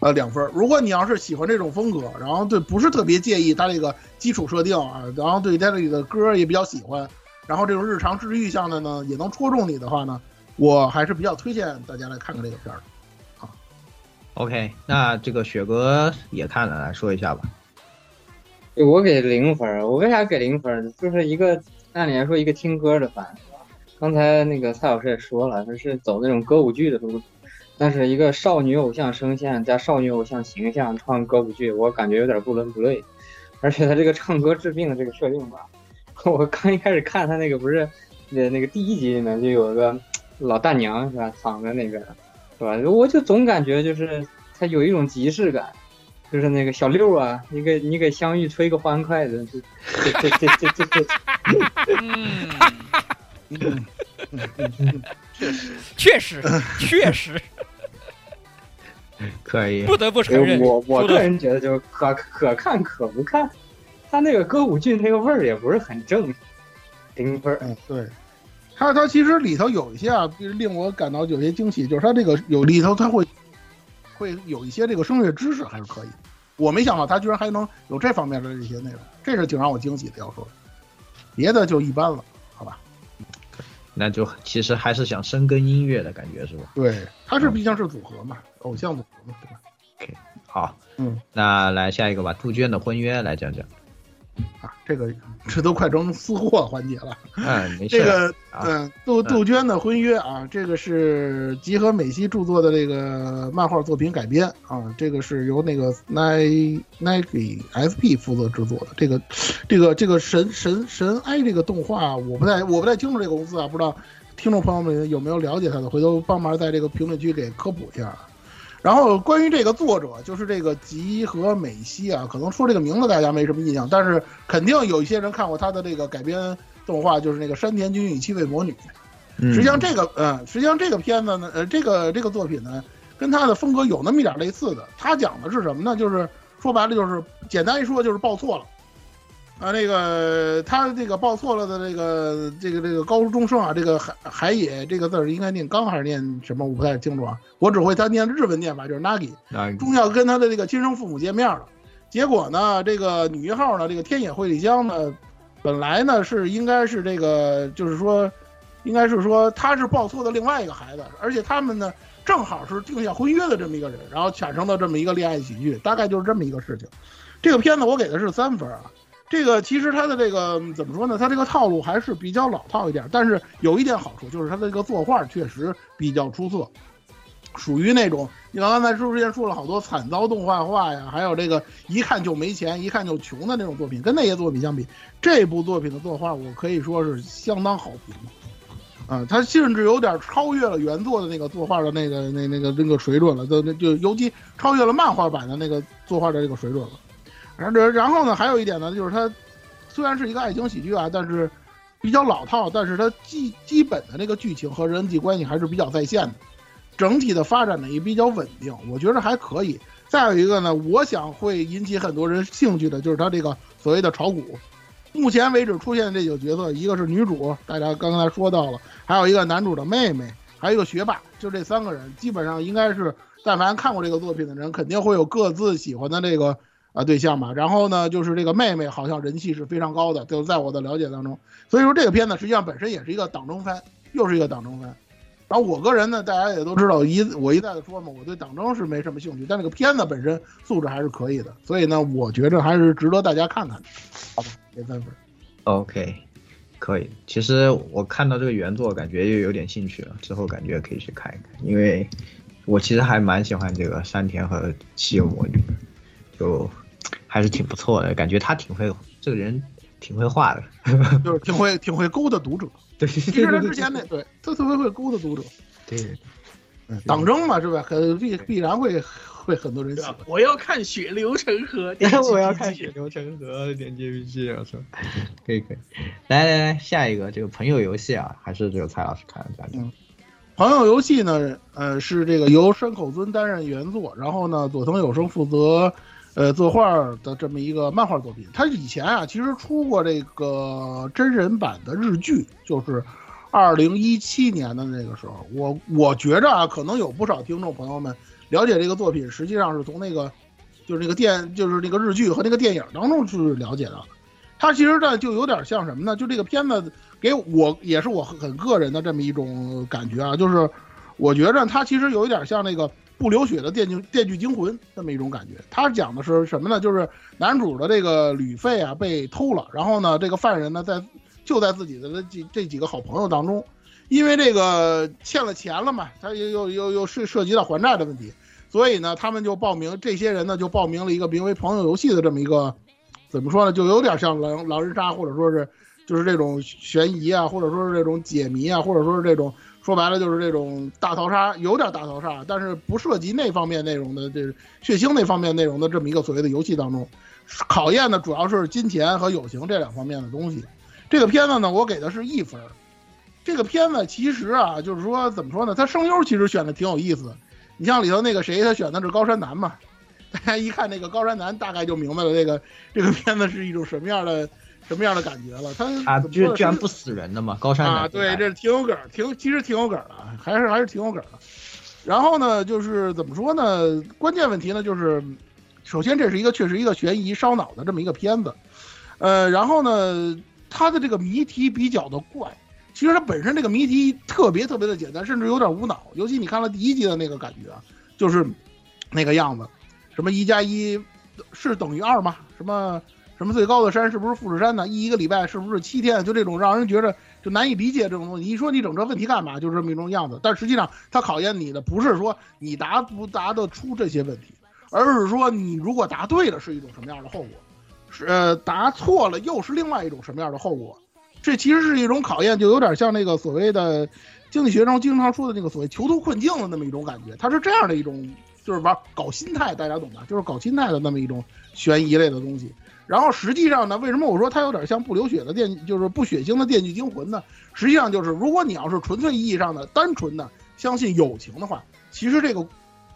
呃两分。如果你要是喜欢这种风格，然后对不是特别介意他这个基础设定啊，然后对他这个歌也比较喜欢。然后这种日常治愈向的呢，也能戳中你的话呢，我还是比较推荐大家来看看这个片儿的。好，OK，那这个雪哥也看了，来说一下吧。我给零分，我为啥给零分？就是一个按理来说一个听歌的番，刚才那个蔡老师也说了，他是走那种歌舞剧的路，但是一个少女偶像声线加少女偶像形象唱歌舞剧，我感觉有点不伦不类。而且他这个唱歌治病的这个设定吧。我刚一开始看他那个不是，那那个第一集里面就有个老大娘是吧，躺在那边，是吧？我就总感觉就是他有一种即视感，就是那个小六啊，你给你给香玉吹个欢快的，这这这这这这，嗯，确实，确实确实可以，不得不承认，我我个人觉得就是可可看可不看，他那个歌舞剧那个味儿也不是很正，零分儿。嗯，对，他他其实里头有一些啊，令我感到有些惊喜，就是他这个有里头他会会有一些这个声乐知识还是可以，我没想到他居然还能有这方面的这些内容，这是挺让我惊喜的。要说别的就一般了，好吧？那就其实还是想深耕音乐的感觉是吧？对，他是毕竟是组合嘛，偶像组合嘛，对吧？OK，？好，嗯，那来下一个吧，杜鹃的婚约来讲讲。啊，这个这都快成私货环节了。哎，没事。这个，啊嗯，杜杜鹃的婚约啊，这个是集合美希著作的这个漫画作品改编啊，这个是由那个 Nike SP 负责制作的。这个，这个这个神神神哀这个动画，我不太我不太清楚这个公司啊，不知道听众朋友们有没有了解他的，回头帮忙在这个评论区给科普一下啊。然后关于这个作者，就是这个吉和美希啊，可能说这个名字大家没什么印象，但是肯定有一些人看过他的这个改编动画，就是那个山田君与七位魔女。嗯实际上这个，呃，实际上这个片子呢，呃，这个这个作品呢，跟他的风格有那么一点类似的。他讲的是什么呢？就是说白了，就是简单一说，就是报错了。啊，那个他这个报错了的这个这个这个高中生啊，这个海海野这个字儿应该念刚还是念什么？我不太清楚啊。我只会他念日文念法，就是 nagi。终于要跟他的这个亲生父母见面了。结果呢，这个女一号呢，这个天野惠里香呢，本来呢是应该是这个，就是说，应该是说他是报错的另外一个孩子，而且他们呢正好是定下婚约的这么一个人，然后产生的这么一个恋爱喜剧，大概就是这么一个事情。这个片子我给的是三分啊。这个其实它的这个怎么说呢？它这个套路还是比较老套一点，但是有一点好处就是它的这个作画确实比较出色，属于那种你刚才之前说了好多惨遭动画化呀，还有这个一看就没钱、一看就穷的那种作品，跟那些作品相比，这部作品的作画我可以说是相当好评。啊，它甚至有点超越了原作的那个作画的那个那那个那个水准了，就就尤其超越了漫画版的那个作画的这个水准了。然后然后呢，还有一点呢，就是它虽然是一个爱情喜剧啊，但是比较老套，但是它基基本的那个剧情和人际关系还是比较在线的，整体的发展呢也比较稳定，我觉得还可以。再有一个呢，我想会引起很多人兴趣的就是它这个所谓的炒股。目前为止出现的这几个角色，一个是女主，大家刚才说到了，还有一个男主的妹妹，还有一个学霸，就这三个人，基本上应该是但凡看过这个作品的人，肯定会有各自喜欢的这个啊对象嘛。然后呢，就是这个妹妹好像人气是非常高的，就在我的了解当中。所以说这个片子实际上本身也是一个党争番，又是一个党争番。然后我个人呢，大家也都知道，一我一再的说嘛，我对党争是没什么兴趣，但这个片子本身素质还是可以的，所以呢，我觉着还是值得大家看看的。好吧，给三分。OK，可以。其实我看到这个原作，感觉又有点兴趣了，之后感觉可以去看一看，因为我其实还蛮喜欢这个山田和七有魔女的，就还是挺不错的，感觉他挺会，这个人挺会画的，就是挺会挺会勾搭读者。对，其实他之前那对，他特别会勾搭读者。对，嗯，党争嘛是吧？很必必然会会很多人喜欢。我要看血流成河，我要看血流成河，点击 P G，我说，可以可以，来来来，下一个这个朋友游戏啊，还是这个蔡老师看的讲讲。朋友游戏呢，呃，是这个由山口尊担任原作，然后呢，佐藤有生负责，呃，作画的这么一个漫画作品。他以前啊，其实出过这个真人版的日剧，就是二零一七年的那个时候。我我觉着啊，可能有不少听众朋友们了解这个作品，实际上是从那个就是那个电，就是那个日剧和那个电影当中去了解的。它其实呢，就有点像什么呢？就这个片子给我也是我很个人的这么一种感觉啊，就是我觉着它其实有一点像那个不流血的电锯电锯惊魂这么一种感觉。它讲的是什么呢？就是男主的这个旅费啊被偷了，然后呢，这个犯人呢在就在自己的这这几个好朋友当中，因为这个欠了钱了嘛，他又又又又涉涉及到还债的问题，所以呢，他们就报名，这些人呢就报名了一个名为朋友游戏的这么一个。怎么说呢？就有点像狼狼人杀，或者说是就是这种悬疑啊，或者说是这种解谜啊，或者说是这种说白了就是这种大逃杀，有点大逃杀，但是不涉及那方面内容的，这血腥那方面内容的这么一个所谓的游戏当中，考验的主要是金钱和友情这两方面的东西。这个片子呢，我给的是一分。这个片子其实啊，就是说怎么说呢，它声优其实选的挺有意思的。你像里头那个谁，他选的是高山南嘛，大家一看那个高山南，大概就明白了这个这个片子是一种什么样的什么样的感觉了。他啊，居居然不死人的嘛，高山啊，对，这挺有梗儿，挺其实挺有梗儿的，还是还是挺有梗儿的。然后呢，就是怎么说呢？关键问题呢，就是首先这是一个确实一个悬疑烧脑的这么一个片子，呃，然后呢，它的这个谜题比较的怪。其实它本身这个谜题特别特别的简单，甚至有点无脑。尤其你看了第一集的那个感觉啊，就是那个样子，什么一加一是等于二吗？什么什么最高的山是不是富士山呢？一一个礼拜是不是七天？就这种让人觉得就难以理解这种东西。你说你整这问题干嘛？就是这么一种样子。但实际上它考验你的不是说你答不答得出这些问题，而是说你如果答对了是一种什么样的后果，是呃答错了又是另外一种什么样的后果。这其实是一种考验，就有点像那个所谓的经济学中经常说的那个所谓囚徒困境的那么一种感觉。它是这样的一种，就是玩搞心态，大家懂吧？就是搞心态的那么一种悬疑类的东西。然后实际上呢，为什么我说它有点像不流血的电，就是不血腥的《电锯惊魂》呢？实际上就是，如果你要是纯粹意义上的单纯的相信友情的话，其实这个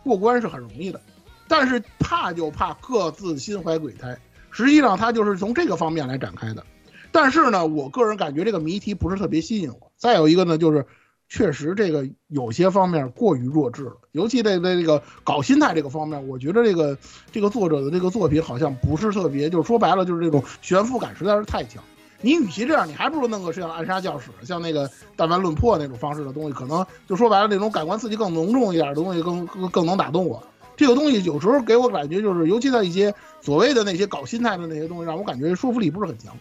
过关是很容易的。但是怕就怕各自心怀鬼胎，实际上它就是从这个方面来展开的。但是呢，我个人感觉这个谜题不是特别吸引我。再有一个呢，就是确实这个有些方面过于弱智了，尤其在在这个搞心态这个方面，我觉得这个这个作者的这个作品好像不是特别，就是说白了就是这种悬浮感实在是太强。你与其这样，你还不如弄个像暗杀教室、像那个弹丸论破那种方式的东西，可能就说白了那种感官刺激更浓重一点的东西，更更更能打动我。这个东西有时候给我感觉就是，尤其在一些所谓的那些搞心态的那些东西，让我感觉说服力不是很强。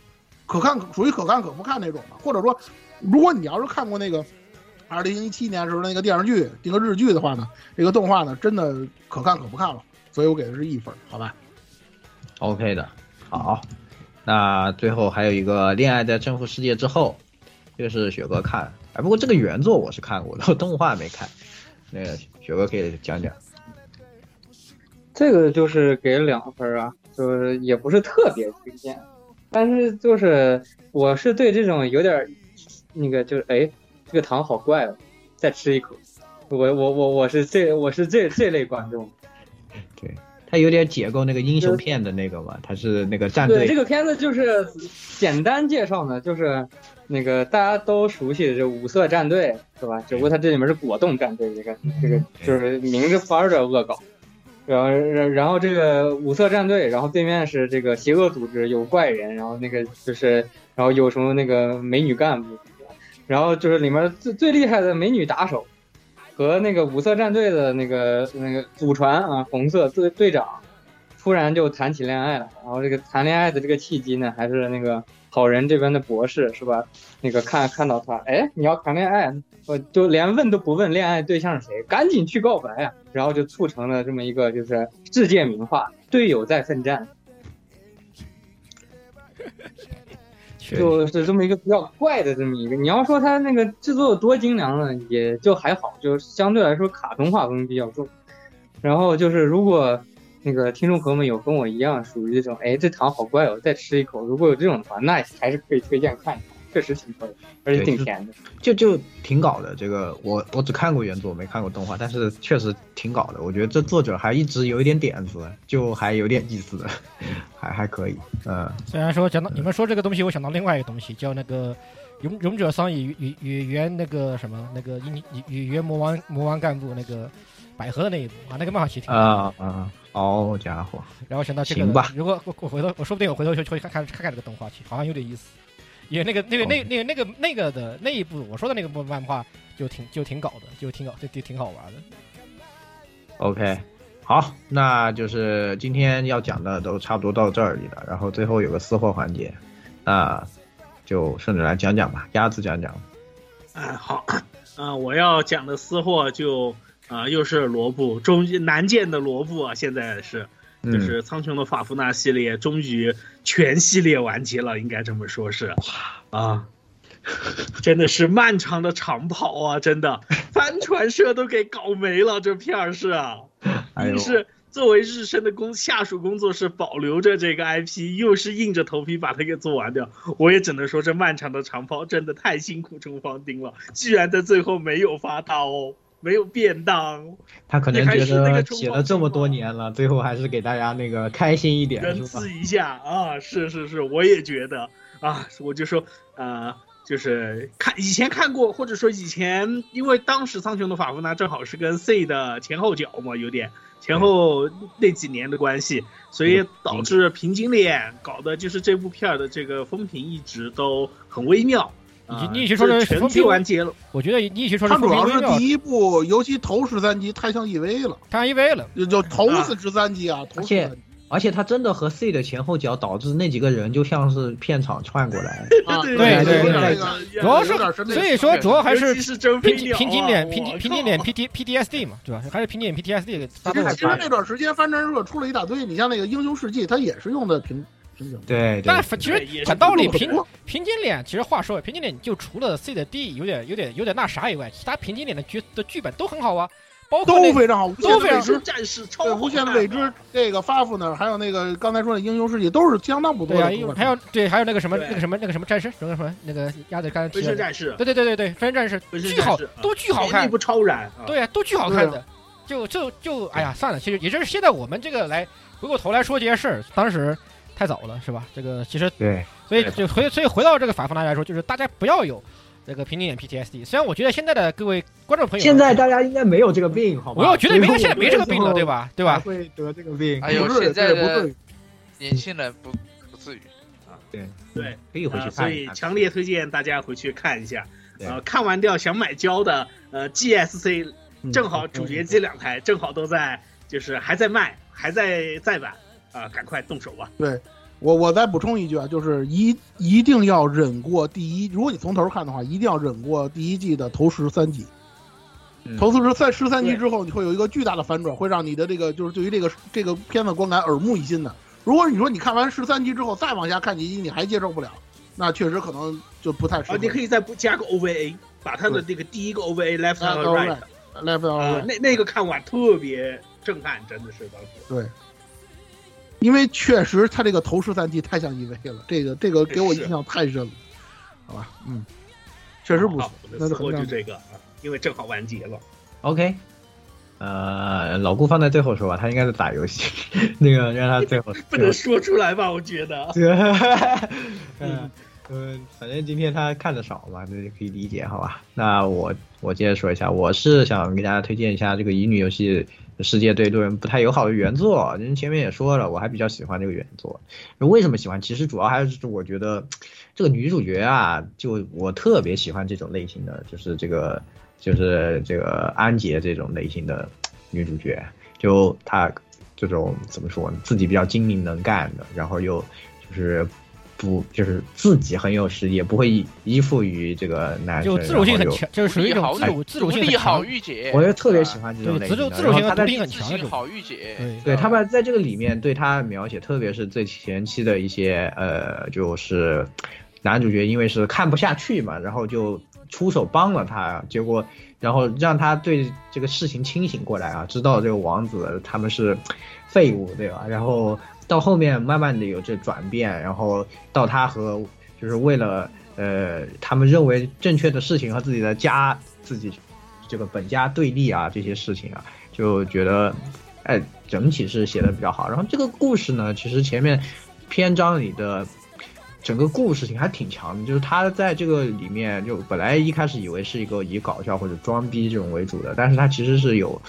可看属于可看可不看那种的，或者说，如果你要是看过那个二零一七年时候那个电视剧、那个日剧的话呢，这个动画呢真的可看可不看了，所以我给的是一分，好吧？OK 的，好。那最后还有一个《恋爱在征服世界之后》，这个是雪哥看，哎，不过这个原作我是看过的，动画没看。那个雪哥可以讲讲。这个就是给两分啊，就是也不是特别推荐。但是就是我是对这种有点那个就是哎这个糖好怪哦，再吃一口，我我我我是这我是这这类观众，对他有点解构那个英雄片的那个嘛，他是那个战队。对这个片子就是简单介绍呢，就是那个大家都熟悉的这五色战队是吧？只不过它这里面是果冻战队，这个这个就是明着法儿的恶搞。然后，然然后这个五色战队，然后对面是这个邪恶组织，有怪人，然后那个就是，然后有什么那个美女干部，然后就是里面最最厉害的美女打手，和那个五色战队的那个那个祖传啊，红色队队长，突然就谈起恋爱了。然后这个谈恋爱的这个契机呢，还是那个好人这边的博士是吧？那个看看到他，哎，你要谈恋爱，我就连问都不问恋爱对象是谁，赶紧去告白呀！然后就促成了这么一个就是世界名画，队友在奋战，就是这么一个比较怪的这么一个。你要说它那个制作有多精良呢，也就还好，就相对来说卡通画风比较重。然后就是如果那个听众朋友们有跟我一样属于这种，哎，这糖好怪哦，再吃一口。如果有这种的话，那还是可以推荐看一看。确实挺贵，而且挺甜的，就就挺搞的。这个我我只看过原作，没看过动画，但是确实挺搞的。我觉得这作者还一直有一点点子，就还有点意思，还还可以。嗯，虽然说讲到你们说这个东西，我想到另外一个东西，叫那个勇勇者桑与与与原那个什么那个与与原魔王魔王干部那个百合的那一部啊，那个漫画其实挺啊啊，好家伙！然后想到这个，行吧。如果我我回头我说不定我回头去去看看看看这个动画去，好像有点意思。也那个那个那那个那个那个的那一部我说的那个部漫画就挺就挺搞的，就挺搞就挺挺好玩的。OK，好，那就是今天要讲的都差不多到这里了，然后最后有个私货环节，那就顺着来讲讲吧，鸭子讲讲。嗯，好，啊，我要讲的私货就啊又是罗布，终于难见的罗布啊，现在是。就是苍穹的法夫纳系列终于全系列完结了，应该这么说是啊。真的是漫长的长跑啊！真的，帆船社都给搞没了，这片儿是啊。哎呦一是作为日升的工下属工作室保留着这个 IP，又是硬着头皮把它给做完掉，我也只能说这漫长的长跑真的太辛苦中方丁了，居然在最后没有发刀，没有便当，他可能觉得写了这么多年了，最后还是给大家那个开心一点，仁？慈一下啊！是是是，我也觉得啊，我就说呃。就是看以前看过，或者说以前，因为当时苍穹的法夫纳正好是跟 C 的前后脚嘛，有点前后那几年的关系，所以导致平井脸搞的就是这部片儿的这个风评一直都很微妙。啊你你与其说是全剧完结了，我觉得你与其说是它主要是第一部，尤其头十三集太像 EV 了，太像 EV 了，就就头四十三集啊，头而且十三集而且他真的和 C 的前后脚，导致那几个人就像是片场串过来。啊，对对对主要是所以说主要还是尤其是周平飞鸟啊平均脸我平均平靠均脸 P T P D S D 嘛，对吧？还是平均脸 P T S D 其实那段时间翻战热出了一大堆，你像那个英雄事迹，它也是用的平对对但，反其实讲道理，平平均脸其实话说，平均脸就除了 C 的 D 有点有点有点那啥以外，其他平均脸的剧的剧本都很好啊，包括都非常好，无限都非常的未知，战士对超无限的未知，这个发福呢，还有那个刚才说的英雄世纪，都是相当不错对啊，的作品。因为还有对还有那个什么那个什么那个什么战士，什么什么那个鸭子刚才提的飞车，战士，对对对对对，飞人战士巨好，都巨好看那部，超燃啊！对啊，都巨好看的。就就就哎呀，算了，其实也就是现在我们这个来回过头来说这些事儿，当时太早了，是吧？这个其实对，所以就回所以回到这个法夫纳来说，就是大家不要有这个平均脸 PTSD。虽然我觉得现在的各位观众朋友，现在大家应该没有这个病，好吗？我觉得应该现在没这个病了，对吧？对吧？会得这个病，哎呦，现在不对年轻人不不至于啊。对对，可以回去看一看。以强烈推荐大家回去看一下。对呃，看完掉想买胶的，呃，GSC 嗯正好主角机两台正好都在，就是还在卖，还在再版啊，赶快动手吧。对我我再补充一句啊，就是一一定要忍过第一，如果你从头看的话，一定要忍过第一季的头十三集。嗯头四十在十三集之后，你会有一个巨大的反转，会让你的这个就是对于这个这个片子观感耳目一新的。如果你说你看完十三集之后再往下看几集你还接受不了，那确实可能就不太适合。啊，你可以再不加个 OVA，把他的这个第一个 OVA left 啊 and，all right，right，left and 啊 right，，那那个看完特别震撼，真的是当时。对。因为确实他这个头十三集太像 EV 了，这个这个给我印象太深了，好吧，嗯，确实不错，，那就很亮就这个啊，因为正好完结了。OK，呃，老顾放在最后说吧，他应该是打游戏，那个让他最后 不能说出来吧？我觉得。这个，嗯嗯，反正今天他看的少嘛，那就可以理解，好吧？那我我接着说一下，我是想给大家推荐一下这个乙女游戏《世界对路人不太友好》的原作，人前面也说了，我还比较喜欢这个原作。为什么喜欢？其实主要还是我觉得这个女主角啊，就我特别喜欢这种类型的，就是这个就是这个安杰这种类型的女主角，就她这种怎么说呢，自己比较精明能干的，然后又就是不就是自己很有实力，也不会依依附于这个男生，就自主性很强，就是属于一种好自主自主性好。御姐，我就特别喜欢这种对，类型的。自主自主性独然后他在立很强的这种。自信好御姐，对对他们在这个里面对他描写，特别是最前期的一些呃，就是男主角因为是看不下去嘛，然后就出手帮了他，结果然后让他对这个事情清醒过来啊，知道这个王子他们是废物，对吧？然后到后面慢慢的有这转变，然后到他和就是为了呃他们认为正确的事情和自己的家自己这个本家对立啊这些事情啊，就觉得哎整体是写的比较好。然后这个故事呢，其实前面篇章里的。整个故事性还挺强的，就是他在这个里面，就本来一开始以为是一个以搞笑或者装逼这种为主的，但是他其实是有，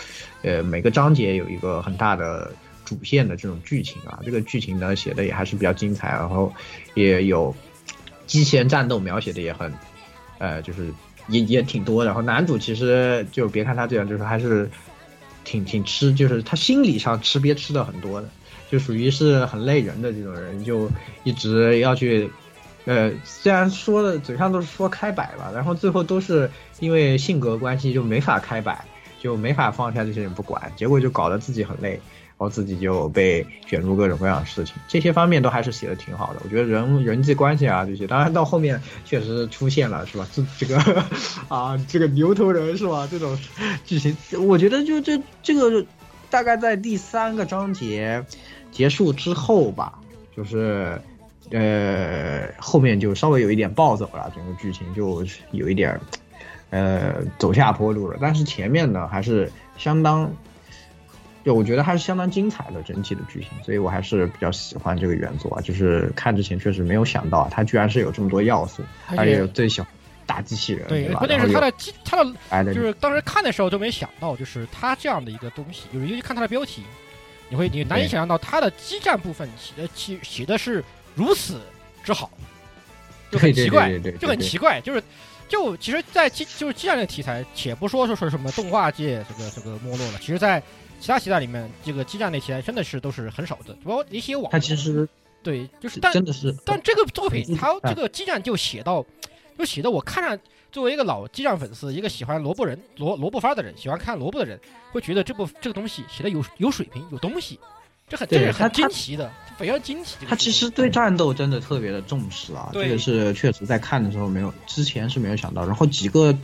呃，每个章节有一个很大的主线的这种剧情啊。这个剧情呢写的也还是比较精彩，然后也有机器人战斗描写的也很，呃，就是也也挺多的。然后男主其实就别看他这样，就是还是挺挺吃，就是他心理上吃瘪吃的很多的。就属于是很累人的这种人，就一直要去，呃，虽然说的嘴上都是说开摆吧，然后最后都是因为性格关系就没法开摆，就没法放下这些人不管，结果就搞得自己很累。然后自己就被卷入各种各样的事情，这些方面都还是写的挺好的。我觉得人人际关系啊这些，当然到后面确实出现了是吧？这这个啊这个牛头人是吧？这种剧情，我觉得就这这个大概在第三个章节结束之后吧，就是呃后面就稍微有一点暴走了，整个剧情就有一点呃走下坡路了。但是前面呢还是相当。就我觉得还是相当精彩的整体的剧情，所以我还是比较喜欢这个原作啊。就是看之前确实没有想到啊，它居然是有这么多要素，而且最喜欢打机器人。对，吧关键是它的机，它的就是当时看的时候就没想到，就是它这样的一个东西，就是尤其看它的标题，你会你难以想象到它的激战部分写的写写的是如此之好，就很奇怪就很奇怪，就是。就其实，在激就是激战这个题材，且不说说说什么动画界这个这个没落了，其实，在其他题材里面，这个激战类题材真的是都是很少的，包括一些网它其实对，就是但真的是但这个作品嗯它哎这个激战就写到，就写的我看上作为一个老激战粉丝，一个喜欢萝卜人萝萝卜番的人，喜欢看萝卜的人，会觉得这部这个东西写的有有水平，有东西，这很这是很惊奇的，非常惊奇。他其实对战斗真的特别的重视啊，这个是确实在看的时候没有，之前是没有想到。然后几个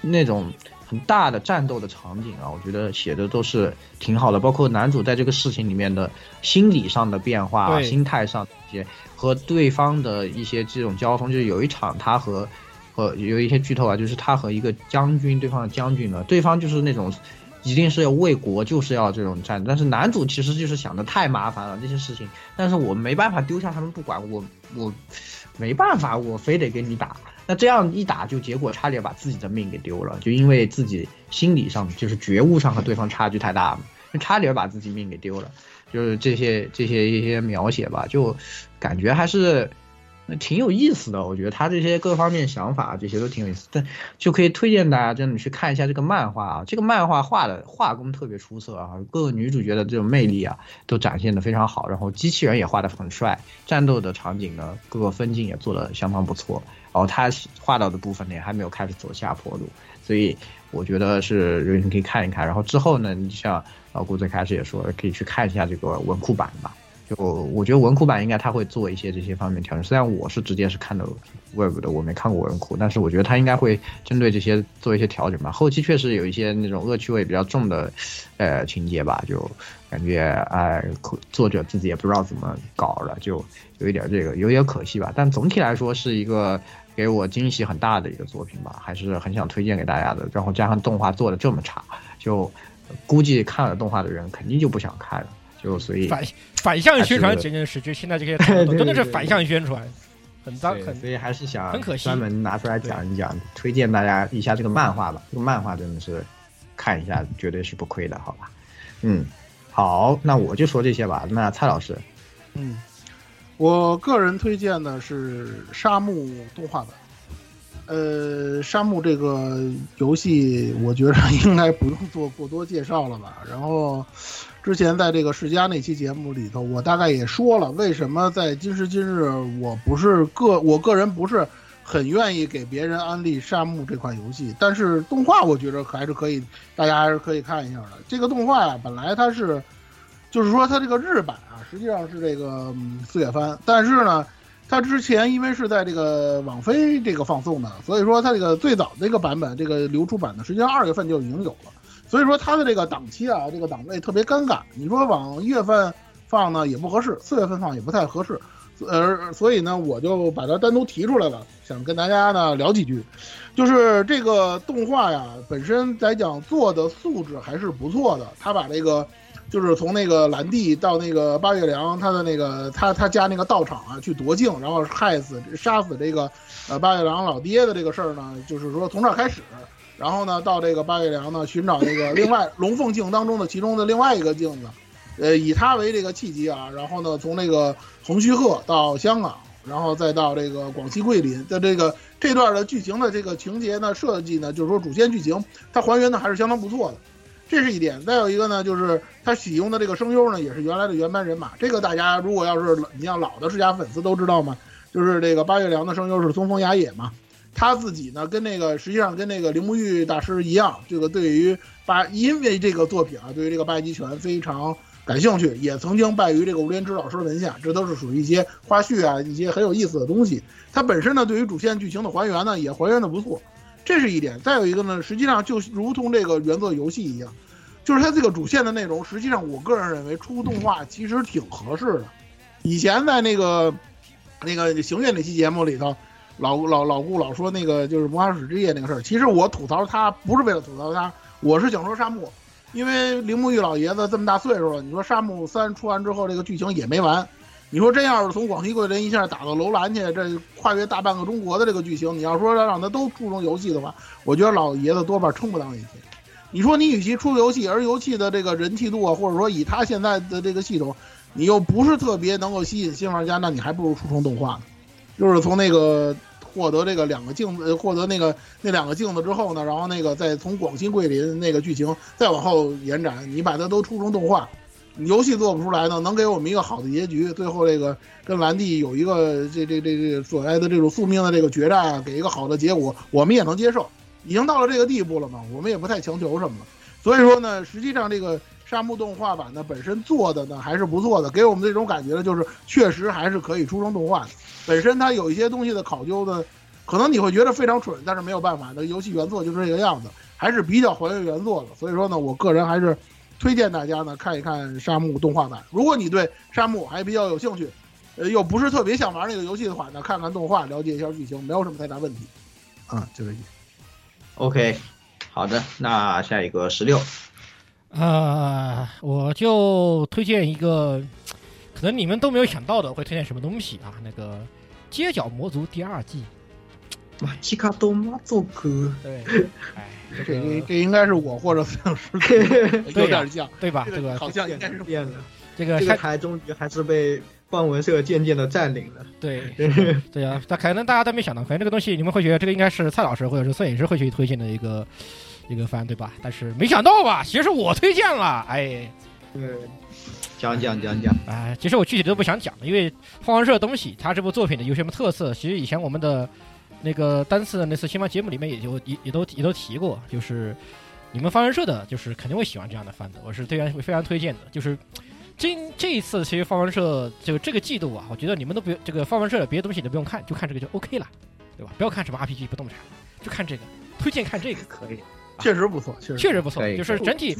那种很大的战斗的场景啊，我觉得写的都是挺好的，包括男主在这个事情里面的心理上的变化啊、心态上的一些和对方的一些这种交锋，就是有一场他和和有一些剧透啊，就是他和一个将军，对方的将军呢，对方就是那种。一定是要为国，就是要这种战，但是男主其实就是想的太麻烦了这些事情，但是我没办法丢下他们不管，我我没办法，我非得跟你打。那这样一打，就结果差点把自己的命给丢了，就因为自己心理上就是觉悟上和对方差距太大嘛，就差点把自己命给丢了。就是这些这些一些描写吧，就感觉还是挺有意思的。我觉得他这些各方面想法这些都挺有意思，但就可以推荐大家真的去看一下这个漫画啊，这个漫画画的画工特别出色啊，各个女主角的这种魅力啊都展现的非常好，然后机器人也画的很帅，战斗的场景呢各个分镜也做的相当不错，然后他画到的部分呢也还没有开始走下坡路，所以我觉得是你可以看一看，然后之后呢，你像老顾最开始也说可以去看一下这个文库版吧。就我觉得文库版应该他会做一些这些方面调整，虽然我是直接是看的 Web 的，我没看过文库，但是我觉得他应该会针对这些做一些调整吧。后期确实有一些那种恶趣味比较重的，呃情节吧，就感觉哎、作者自己也不知道怎么搞了，就有一点这个有点可惜吧。但总体来说是一个给我惊喜很大的一个作品吧，还是很想推荐给大家的。然后加上动画做的这么差，就估计看了动画的人肯定就不想看了。就所以反反向宣传还是简直是，就现在这些对对 真的是反向宣传，很脏，很所以还是想很可惜专门拿出来讲一讲，推荐大家一下这个漫画吧。这个漫画真的是看一下绝对是不亏的，好吧？嗯，好，那我就说这些吧。那蔡老师，嗯，我个人推荐的是《沙漠》动画版。呃，沙漠这个游戏，我觉得应该不用做过多介绍了吧。然后，之前在这个世嘉那期节目里头，我大概也说了，为什么在今时今日，我不是个我个人不是很愿意给别人安利沙漠这款游戏。但是动画，我觉得还是可以，大家还是可以看一下的。这个动画呀、本来它是，就是说它这个日版啊，实际上是这个、四月番，但是呢。它之前因为是在这个网飞这个放送的，所以说它这个最早这个版本，这个流出版的，实际上二月份就已经有了。所以说它的这个档期啊，这个档位特别尴尬。你说往一月份放呢也不合适，四月份放也不太合适。呃，所以呢，我就把它单独提出来了，想跟大家呢聊几句。就是这个动画呀，本身来讲做的素质还是不错的。它把这个。就是从那个蓝帝到那个八月良，他的那个他他家那个道场啊，去夺镜，然后害死杀死这个呃八月良老爹的这个事儿呢，就是说从这儿开始，然后呢到这个八月良呢寻找那个另外 龙凤镜当中的其中的另外一个镜子，呃以他为这个契机啊，然后呢从那个横须贺到香港，然后再到这个广西桂林的这个这段的剧情的这个情节呢设计呢，就是说主线剧情它还原的还是相当不错的。这是一点，再有一个呢，就是他启用的这个声优呢，也是原来的原班人马。这个大家如果要是你像老的世家粉丝都知道嘛，就是这个八月良的声优是松风雅也嘛，他自己呢跟那个实际上跟那个铃木玉大师一样，这个对于八因为这个作品啊，对于这个八极拳非常感兴趣，也曾经拜于这个吴连枝老师门下，这都是属于一些花絮啊，一些很有意思的东西。他本身呢，对于主线剧情的还原呢，也还原的不错，这是一点。再有一个呢，实际上就如同这个原作游戏一样，就是它这个主线的内容，实际上我个人认为出动画 其实挺合适的。以前在那个那个行月那期节目里头，老老老顾老说那个就是魔法使之夜那个事儿，其实我吐槽他不是为了吐槽他，我是想说沙漠，因为铃木玉老爷子这么大岁数了，你说沙漠三出完之后这个剧情也没完，你说真要是从广西桂林一下打到楼兰去，这跨越大半个中国的这个剧情，你要说要让他都注重游戏的话，我觉得老爷子多半撑不到一天。你说你与其出游戏，而游戏的这个人气度啊，或者说以他现在的这个系统，你又不是特别能够吸引新玩家，那你还不如出成动画呢。就是从那个获得这个两个镜子，获得那个那两个镜子之后呢，然后那个再从广西桂林那个剧情再往后延展，你把它都出成动画，游戏做不出来呢，能给我们一个好的结局，最后这个跟兰蒂有一个这这这这所谓的这种宿命的这个决战啊，给一个好的结果，我们也能接受。已经到了这个地步了嘛，我们也不太强求什么了。所以说呢，实际上这个沙漠动画版呢本身做的呢还是不错的，给我们这种感觉呢，就是确实还是可以出成动画的。本身它有一些东西的考究呢，可能你会觉得非常蠢，但是没有办法，那游戏原作就是这个样子，还是比较还原原作的。所以说呢，我个人还是推荐大家呢看一看沙漠动画版。如果你对沙漠还比较有兴趣，呃，又不是特别想玩那个游戏的话，那看看动画，了解一下剧情，没有什么太大问题。啊，就这意思。OK，好的，那下一个十六，呃，我就推荐一个，可能你们都没有想到的，会推荐什么东西啊？那个《街角魔族》第二季。马奇卡多马佐克，对，哎，这这这这应该是我或者摄影师 有点像，对吧？这这个好像应该是变了，这个山这个台终于还是被幻文社渐渐的占领了。对对啊，但可能大家都没想到，可能这个东西你们会觉得这个应该是蔡老师或者是摄影师会去推荐的一个一个番，对吧？但是没想到吧，其实我推荐了，哎。对，讲讲讲讲，哎，其实我具体都不想讲了，因为放文社的东西，它这部作品的有什么特色，其实以前我们的那个单次的那次新番节目里面也就也也都也都提过，就是你们放完社的，就是肯定会喜欢这样的番的，我是非常非常推荐的。就是今这一次其实方文社就这个季度啊，我觉得你们都不用这个放完社的别的东西都不用看，就看这个就 OK 了，对吧？不要看什么 RPG 不动产，就看这个，推荐看这个可以。确实不错，确实确实不错就是整体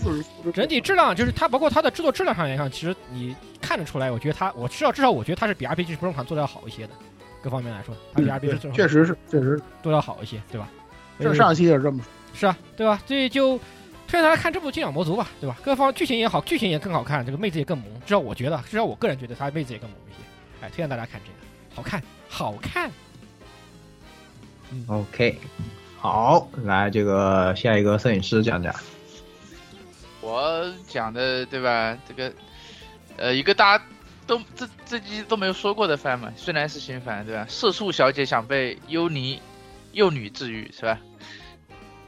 整体质量，就是它包括它的制作质量上来看，其实你看得出来，我觉得它，我至少至少我觉得它是比 RPG 不动产做的要好一些的，各方面来说，它比 RPG 确实是，确实都要好一些，对吧？这上期也是这么说。是啊，对吧？所以就推荐大家看这部《金角魔族》吧，对吧？各方剧情也好，剧情也更好看，这个妹子也更萌，至少我觉得，至少我个人觉得她妹子也更萌一些。哎，推荐大家看这个，好看，好看。嗯 OK，好，来这个下一个摄影师讲讲。我讲的对吧？这个呃，一个大家都这这期都没有说过的番嘛，虽然是新番对吧？社畜小姐想被幽尼幼女治愈是吧？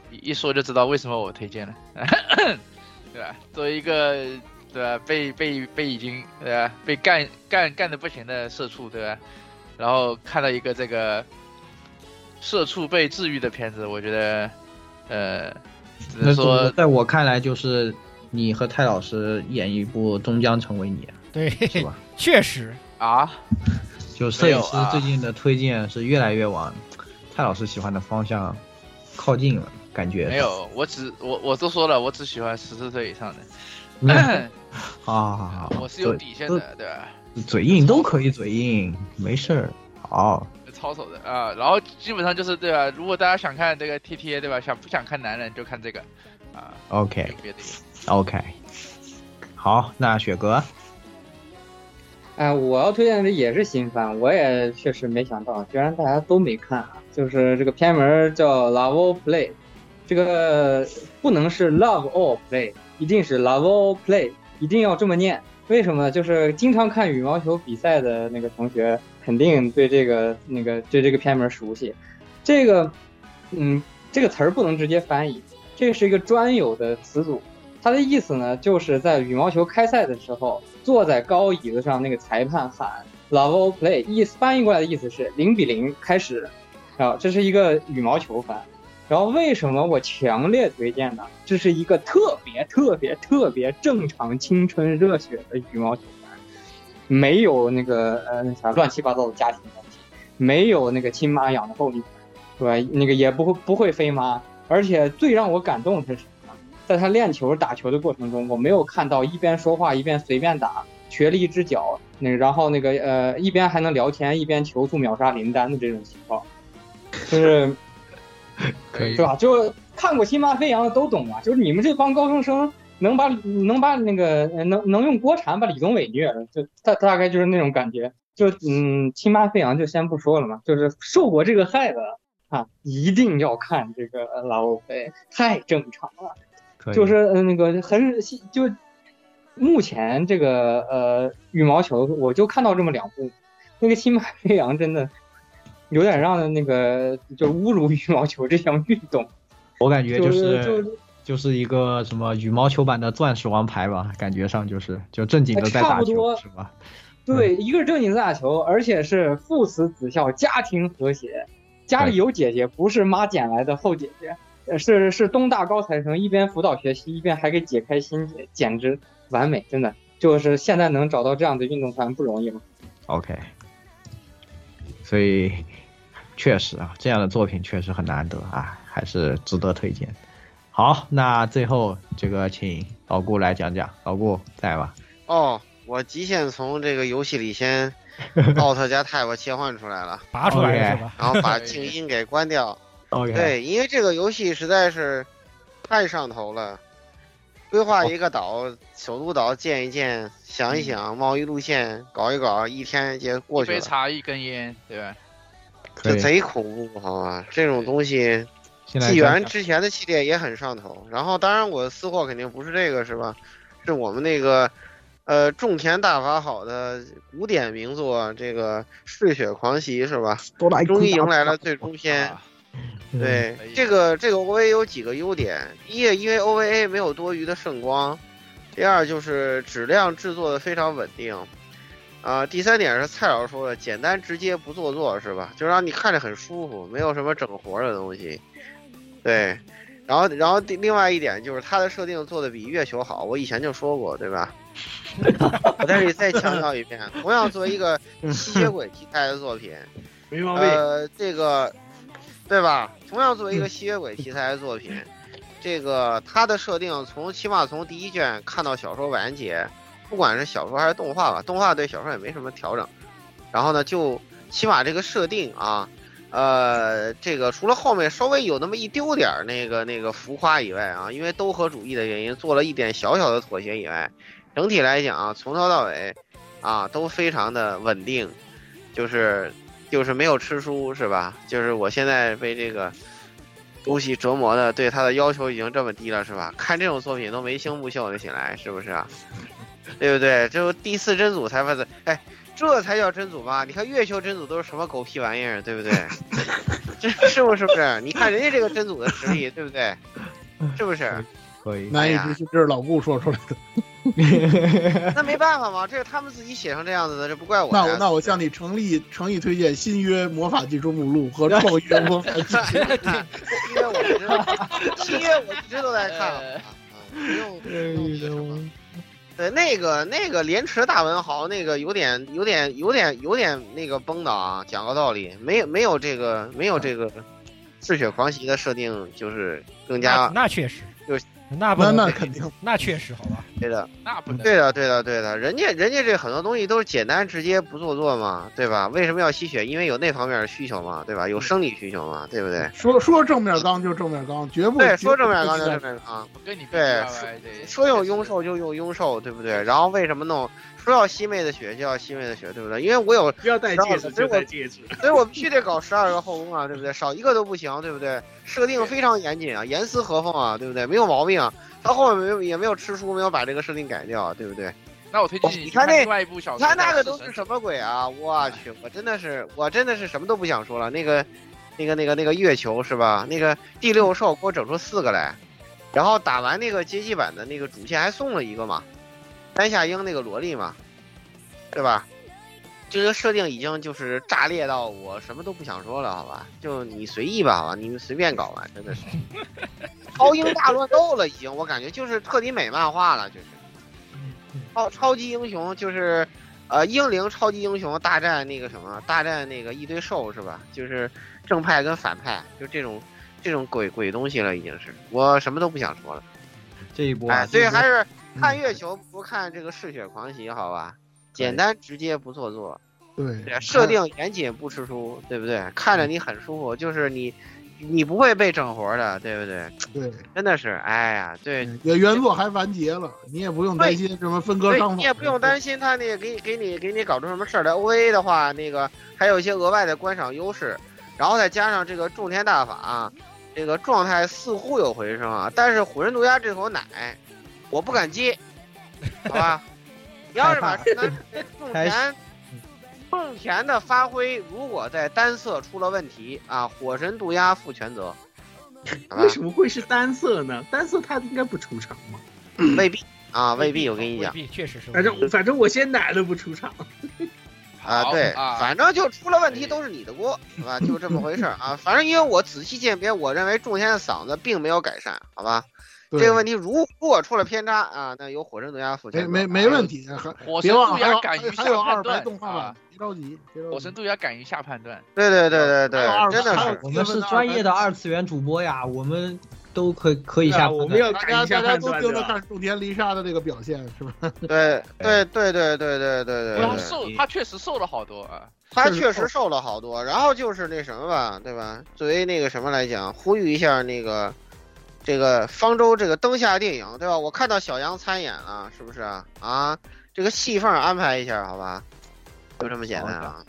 一一说就知道为什么我推荐了，对吧？作为一个对吧被被被已经对吧被干干干的不行的社畜对吧？然后看到一个这个社畜被治愈的片子，我觉得呃只能说在我看来，就是你和泰老师演一部《终将成为你》，对，是吧？确实啊，就摄影师最近的推荐是越来越往蔡老师喜欢的方向靠近了，感觉没有，我只我我都说了，我只喜欢十四岁以上的。嗯 好好好好，我是有底线的，对吧？嘴硬都可以嘴硬，没事儿。好，操守的啊，然后基本上就是对吧？如果大家想看这个 T T A 对吧？想不想看男人就看这个啊。OK OK，好，那雪哥，哎，我要推荐的也是新番，我也确实没想到，居然大家都没看啊！就是这个片名叫《Love All Play》，这个不能是 Love All Play，一定是 Love All Play，一定要这么念。为什么？就是经常看羽毛球比赛的那个同学，肯定对这个那个对这个片名熟悉。这个，嗯，这个词儿不能直接翻译，这是一个专有的词组。它的意思呢，就是在羽毛球开赛的时候，坐在高椅子上那个裁判喊 “Love Play”，意思翻译过来的意思是零比零开始。啊，这是一个羽毛球番。然后为什么我强烈推荐呢？这是一个特别特别特别正常、青春热血的羽毛球员，没有那个呃那啥乱七八糟的家庭关系，没有那个亲妈养的后裔，对吧？那个也不会不会飞妈，而且最让我感动的是？在他练球打球的过程中，我没有看到一边说话一边随便打，瘸了一只脚，那然后那个呃一边还能聊天一边球速秒杀林丹的这种情况，就是。可以是吧？就看过《新妈飞扬》的都懂啊，就是你们这帮高中生能把能把那个呃能能用锅铲把李宗伟虐了，就大大概就是那种感觉。就嗯，《亲妈飞扬》就先不说了嘛，就是受过这个害的啊，一定要看这个拉欧杯，太正常了。就是嗯那个很就目前这个呃羽毛球，我就看到这么两部，那个《新马飞扬》真的有点让那个就侮辱羽毛球这项运动。我感觉就是是就就是一个什么羽毛球版的钻石王牌吧，感觉上就是就正经的在打球差不多是吧？对，一个是正经打球，而且是父慈子孝，家庭和谐，家里有姐姐，不是妈捡来的后姐姐，呃是是东大高材生，一边辅导学习，一边还给解开心结，简直完美，真的就是现在能找到这样的运动团不容易了。OK，所以确实啊，这样的作品确实很难得啊，还是值得推荐。好，那最后这个请老顾来讲讲，老顾在吧？哦，我极限从这个游戏里先 Alt 加 Tab 切换出来了，拔出来是吧？然后把静 音给关掉。OK，对，因为这个游戏实在是太上头了。规划一个岛，首都岛建一建，想一想贸易路线，搞一搞，一天就过去了，杯茶一根烟，对吧？可以。就贼恐怖，好吧？这种东西，纪元之前的系列也很上头。然后，当然我私货肯定不是这个，是吧？是我们那个，呃，种田大法好的古典名作，这个《嗜血狂袭》，是吧？终于迎来了最终篇。啊对，这个这个 OVA 有几个优点，第一，因为 OVA 没有多余的圣光；第二，就是质量制作的非常稳定。啊、第三点是蔡老师说的，简单直接不做作，是吧？就让你看着很舒服，没有什么整活的东西。对，然后然后第另外一点就是它的设定做的比月球好，我以前就说过，对吧？我在这里再强调一遍，同样作为一个吸血鬼题材的作品。呃，这个，对吧？同样作为一个吸血鬼题材的作品，这个它的设定从起码从第一卷看到小说完结，不管是小说还是动画吧，动画对小说也没什么调整。然后呢，就起码这个设定啊，呃，这个除了后面稍微有那么一丢点儿那个那个浮夸以外啊，因为都合主义的原因做了一点小小的妥协以外，整体来讲啊，从头到尾啊都非常的稳定，就是就是没有吃书是吧？就是我现在被这个东西折磨的，对他的要求已经这么低了是吧？看这种作品都眉清目秀的起来，是不是啊？对不对？就第四真祖才发的，哎，这才叫真祖吧？你看月球真祖都是什么狗屁玩意儿，对不对？这是不是不是？你看人家这个真祖的实力，对不对？是不是？可以。难以置信，这是老顾说出来的。那没办法嘛，这是他们自己写成这样子的，这不怪我。那我那我向你诚意诚意推荐新约魔法技术目录和创约魔法技术。因为我一直，新约我一直都在看啊，不用。对，那个那个莲池大文豪，那个有点有点有点有点那个崩的啊，讲个道理，没有没有这个没有这个嗜血狂袭的设定，就是更那加那确实就，那那不能那肯定，那确实好吧？对的。那不能。对的，对的，对的，人家人家这很多东西都是简单直接不做作嘛，对吧？为什么要吸血？因为有那方面的需求嘛，对吧？有生理需求嘛，对不对？说说正面刚就正面刚，绝不对，说正面刚刚就正面刚，我跟你对说用庸兽就用庸兽，对不对？然后为什么弄说要西妹的血就要西妹的血，对不对？因为我有，不要戴戒指就戴戒指。所以我必须得搞十二个后宫啊，对不对？少一个都不行，对不对？设定非常严谨啊，严丝合缝啊，对不对？没有毛病啊。他后面没有也没有吃书，没有把这个设定改掉，对不对？那我推荐你你看那另外一部小说，你看那个都是什么鬼啊！我去，我真的是，我真的是什么都不想说了。那个，那个，那个，那个月球是吧？那个第六兽给我整出四个来，然后打完那个街机版的那个主线还送了一个嘛，丹下英那个萝莉嘛，对吧？这个设定已经就是炸裂到我什么都不想说了，好吧？就你随意吧，好吧？你们随便搞吧，真的是超英大乱斗了，已经我感觉就是彻底美漫画了，就是超超级英雄就是。呃，英灵超级英雄大战那个什么，大战那个一堆兽是吧？就是正派跟反派，就这种这种鬼鬼东西了，已经是我什么都不想说了。这一波、啊，哎，所以还是看月球不看这个嗜血狂喜，好吧？简单直接不做作，对，设定严谨不吃书，对不对？看着你很舒服，就是你。你不会被整活的，对不对？对，真的是，哎呀，对，原原作还完结了，你也不用担心什么分割伤你也不用担心他那个给给你给你搞出什么事儿来。O A 的话，那个还有一些额外的观赏优势，然后再加上这个种田大法，这个状态似乎有回升啊。但是虎人独家这口奶，我不敢接，好吧？你要是把种田。种田的发挥，如果在单色出了问题啊，火神渡鸦负全责。为什么会是单色呢？单色他应该不出场吗？未必啊，未必。我跟你讲，确实是。反正反正我先奶了不出场。啊，对，反正就出了问题都是你的锅，是吧？就这么回事啊。反正因为我仔细鉴别，我认为仲天的嗓子并没有改善，好吧？这个问题如果出了偏差啊，那由火神毒鸦负全责。没没问题，火神毒鸦敢于还有二排动画版。别着急，火神毒鸦敢于下判断。对对对对对，真的是我们是专业的二次元主播呀，我们都可可以下判断。我们要敢于下判断。大家都盯着看种田丽莎的这个表现，是吧？对对对对对对对对。他瘦，他确实瘦了好多啊。他确实瘦了好多。然后就是那什么吧，对吧？作为那个什么来讲，呼吁一下那个。这个方舟这个灯下电影，对吧？我看到小杨参演了，是不是啊？啊，这个戏份安排一下，好吧？就这么简单啊。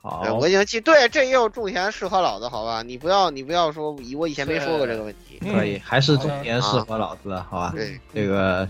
好，我已经记对，这也有种田适合老子，好吧？你不要你不要说，以我以前没说过这个问题。可以，还是种田适合老子，好吧？对，这个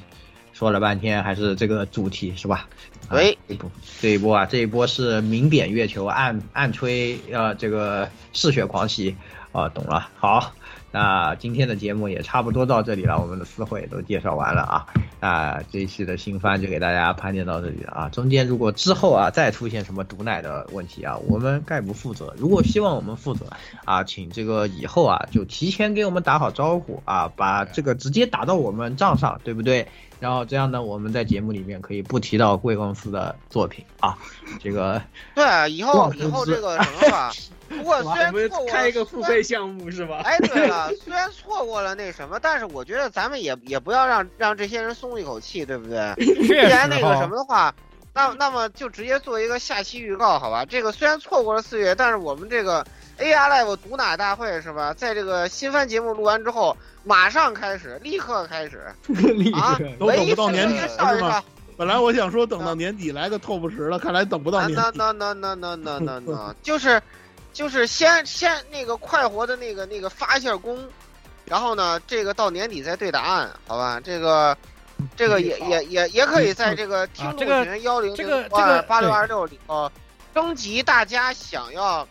说了半天还是这个主题是吧？喂，这一波这一波啊，这一波是明贬月球，暗暗吹呃这个嗜血狂喜啊，懂了。好。那今天的节目也差不多到这里了，我们的私会都介绍完了啊。那这一期的新番就给大家盘点到这里了啊。中间如果之后啊再出现什么毒奶的问题啊，我们概不负责。如果希望我们负责啊，请这个以后啊就提前给我们打好招呼啊，把这个直接打到我们账上，对不对？然后这样呢，我们在节目里面可以不提到贵公司的作品啊。这个对，以后以后这个什么吧。不过虽然错过开一个付费项目是吧？哎，对了，虽然错过了那什么，但是我觉得咱们也也不要让让这些人松一口气，对不对？既然那个什么的话，那那么就直接做一个下期预告，好吧？这个虽然错过了四月，但是我们这个 AR Live 毒奶大会是吧？在这个新番节目录完之后，马上开始，立刻开始，啊、都等不到年底上一上。本来我想说等到年底来个 TOP 十了，看来等不到年底。那那那那那那那，就是。就是先先那个快活的那个那个发一下功，然后呢，这个到年底再对答案，好吧？这个这个也也也也可以在这个听众群幺零零二八六二六里头征集大家想要，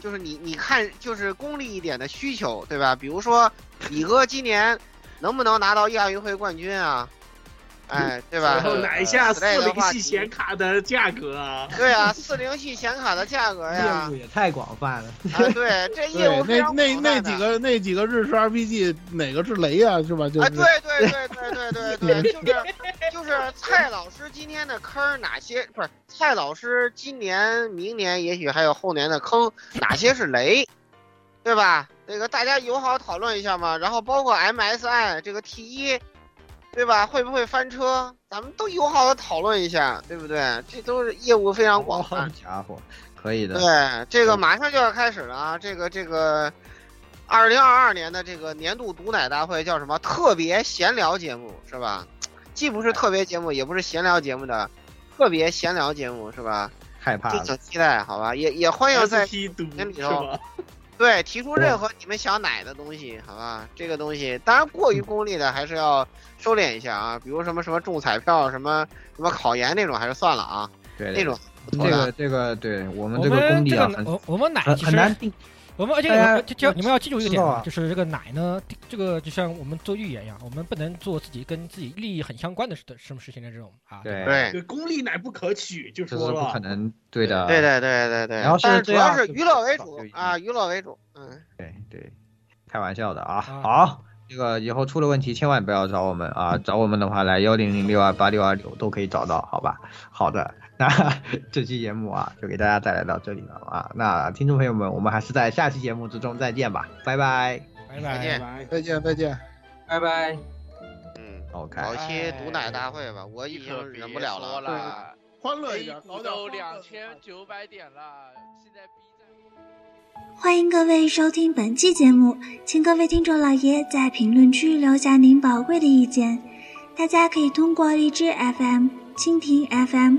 就是你你看就是功利一点的需求，对吧？比如说李哥今年能不能拿到亚运会冠军啊？哎，对吧？然后哪一下四零系显卡的价格啊？对啊，四零系显卡的价格呀，业务也太广泛了。啊对，这业务那那那几个那几个日式 RPG 哪个是雷呀？是吧？就啊，对对对对对对对，就是就是蔡老师今天的坑哪些不是？蔡老师今年、明年也许还有后年的坑哪些是雷？对吧？那个大家友好讨论一下嘛。然后包括 MSI 这个 T 一。对吧？会不会翻车？咱们都友好的讨论一下，对不对？这都是业务非常广泛。家伙，可以的。对，这个马上就要开始了啊！这个这个，二零二二年的这个年度毒奶大会叫什么？特别闲聊节目是吧？既不是特别节目，也不是闲聊节目的特别闲聊节目是吧？害怕。敬请期待，好吧？也也欢迎在年里头。对，提出任何你们想奶的东西，好吧？这个东西当然过于功利的还是要收敛一下啊。比如什么什么中彩票、什么什么考研那种，还是算了啊。对，那种这个这个，对我们这个功利啊，我我们奶很难定。我们而且就就你们要记住一个点啊，就是这个奶呢，这个就像我们做预言一样，我们不能做自己跟自己利益很相关的事的什么事情的这种啊。对对对，功利奶不可取，就这说不可。能对的。对对对对对，然后是主要是娱乐为主啊，娱乐为主，嗯，对对，开玩笑的啊。啊好，这个以后出了问题千万不要找我们啊，找我们的话来幺零零六二八六二六都可以找到，好吧？好的，那 这期节目啊就给大家带来到这里了啊。那听众朋友们，我们还是在下期节目之中再见吧，拜拜。拜拜。再见拜拜。再见再见。拜拜。嗯，OK，搞一期毒奶大会吧，我已经忍不了了。了。欢乐一点，股都两千九百点了，现在 B 站。欢迎各位收听本期节目，请各位听众老爷在评论区留下您宝贵的意见。大家可以通过荔枝 FM、蜻蜓 FM、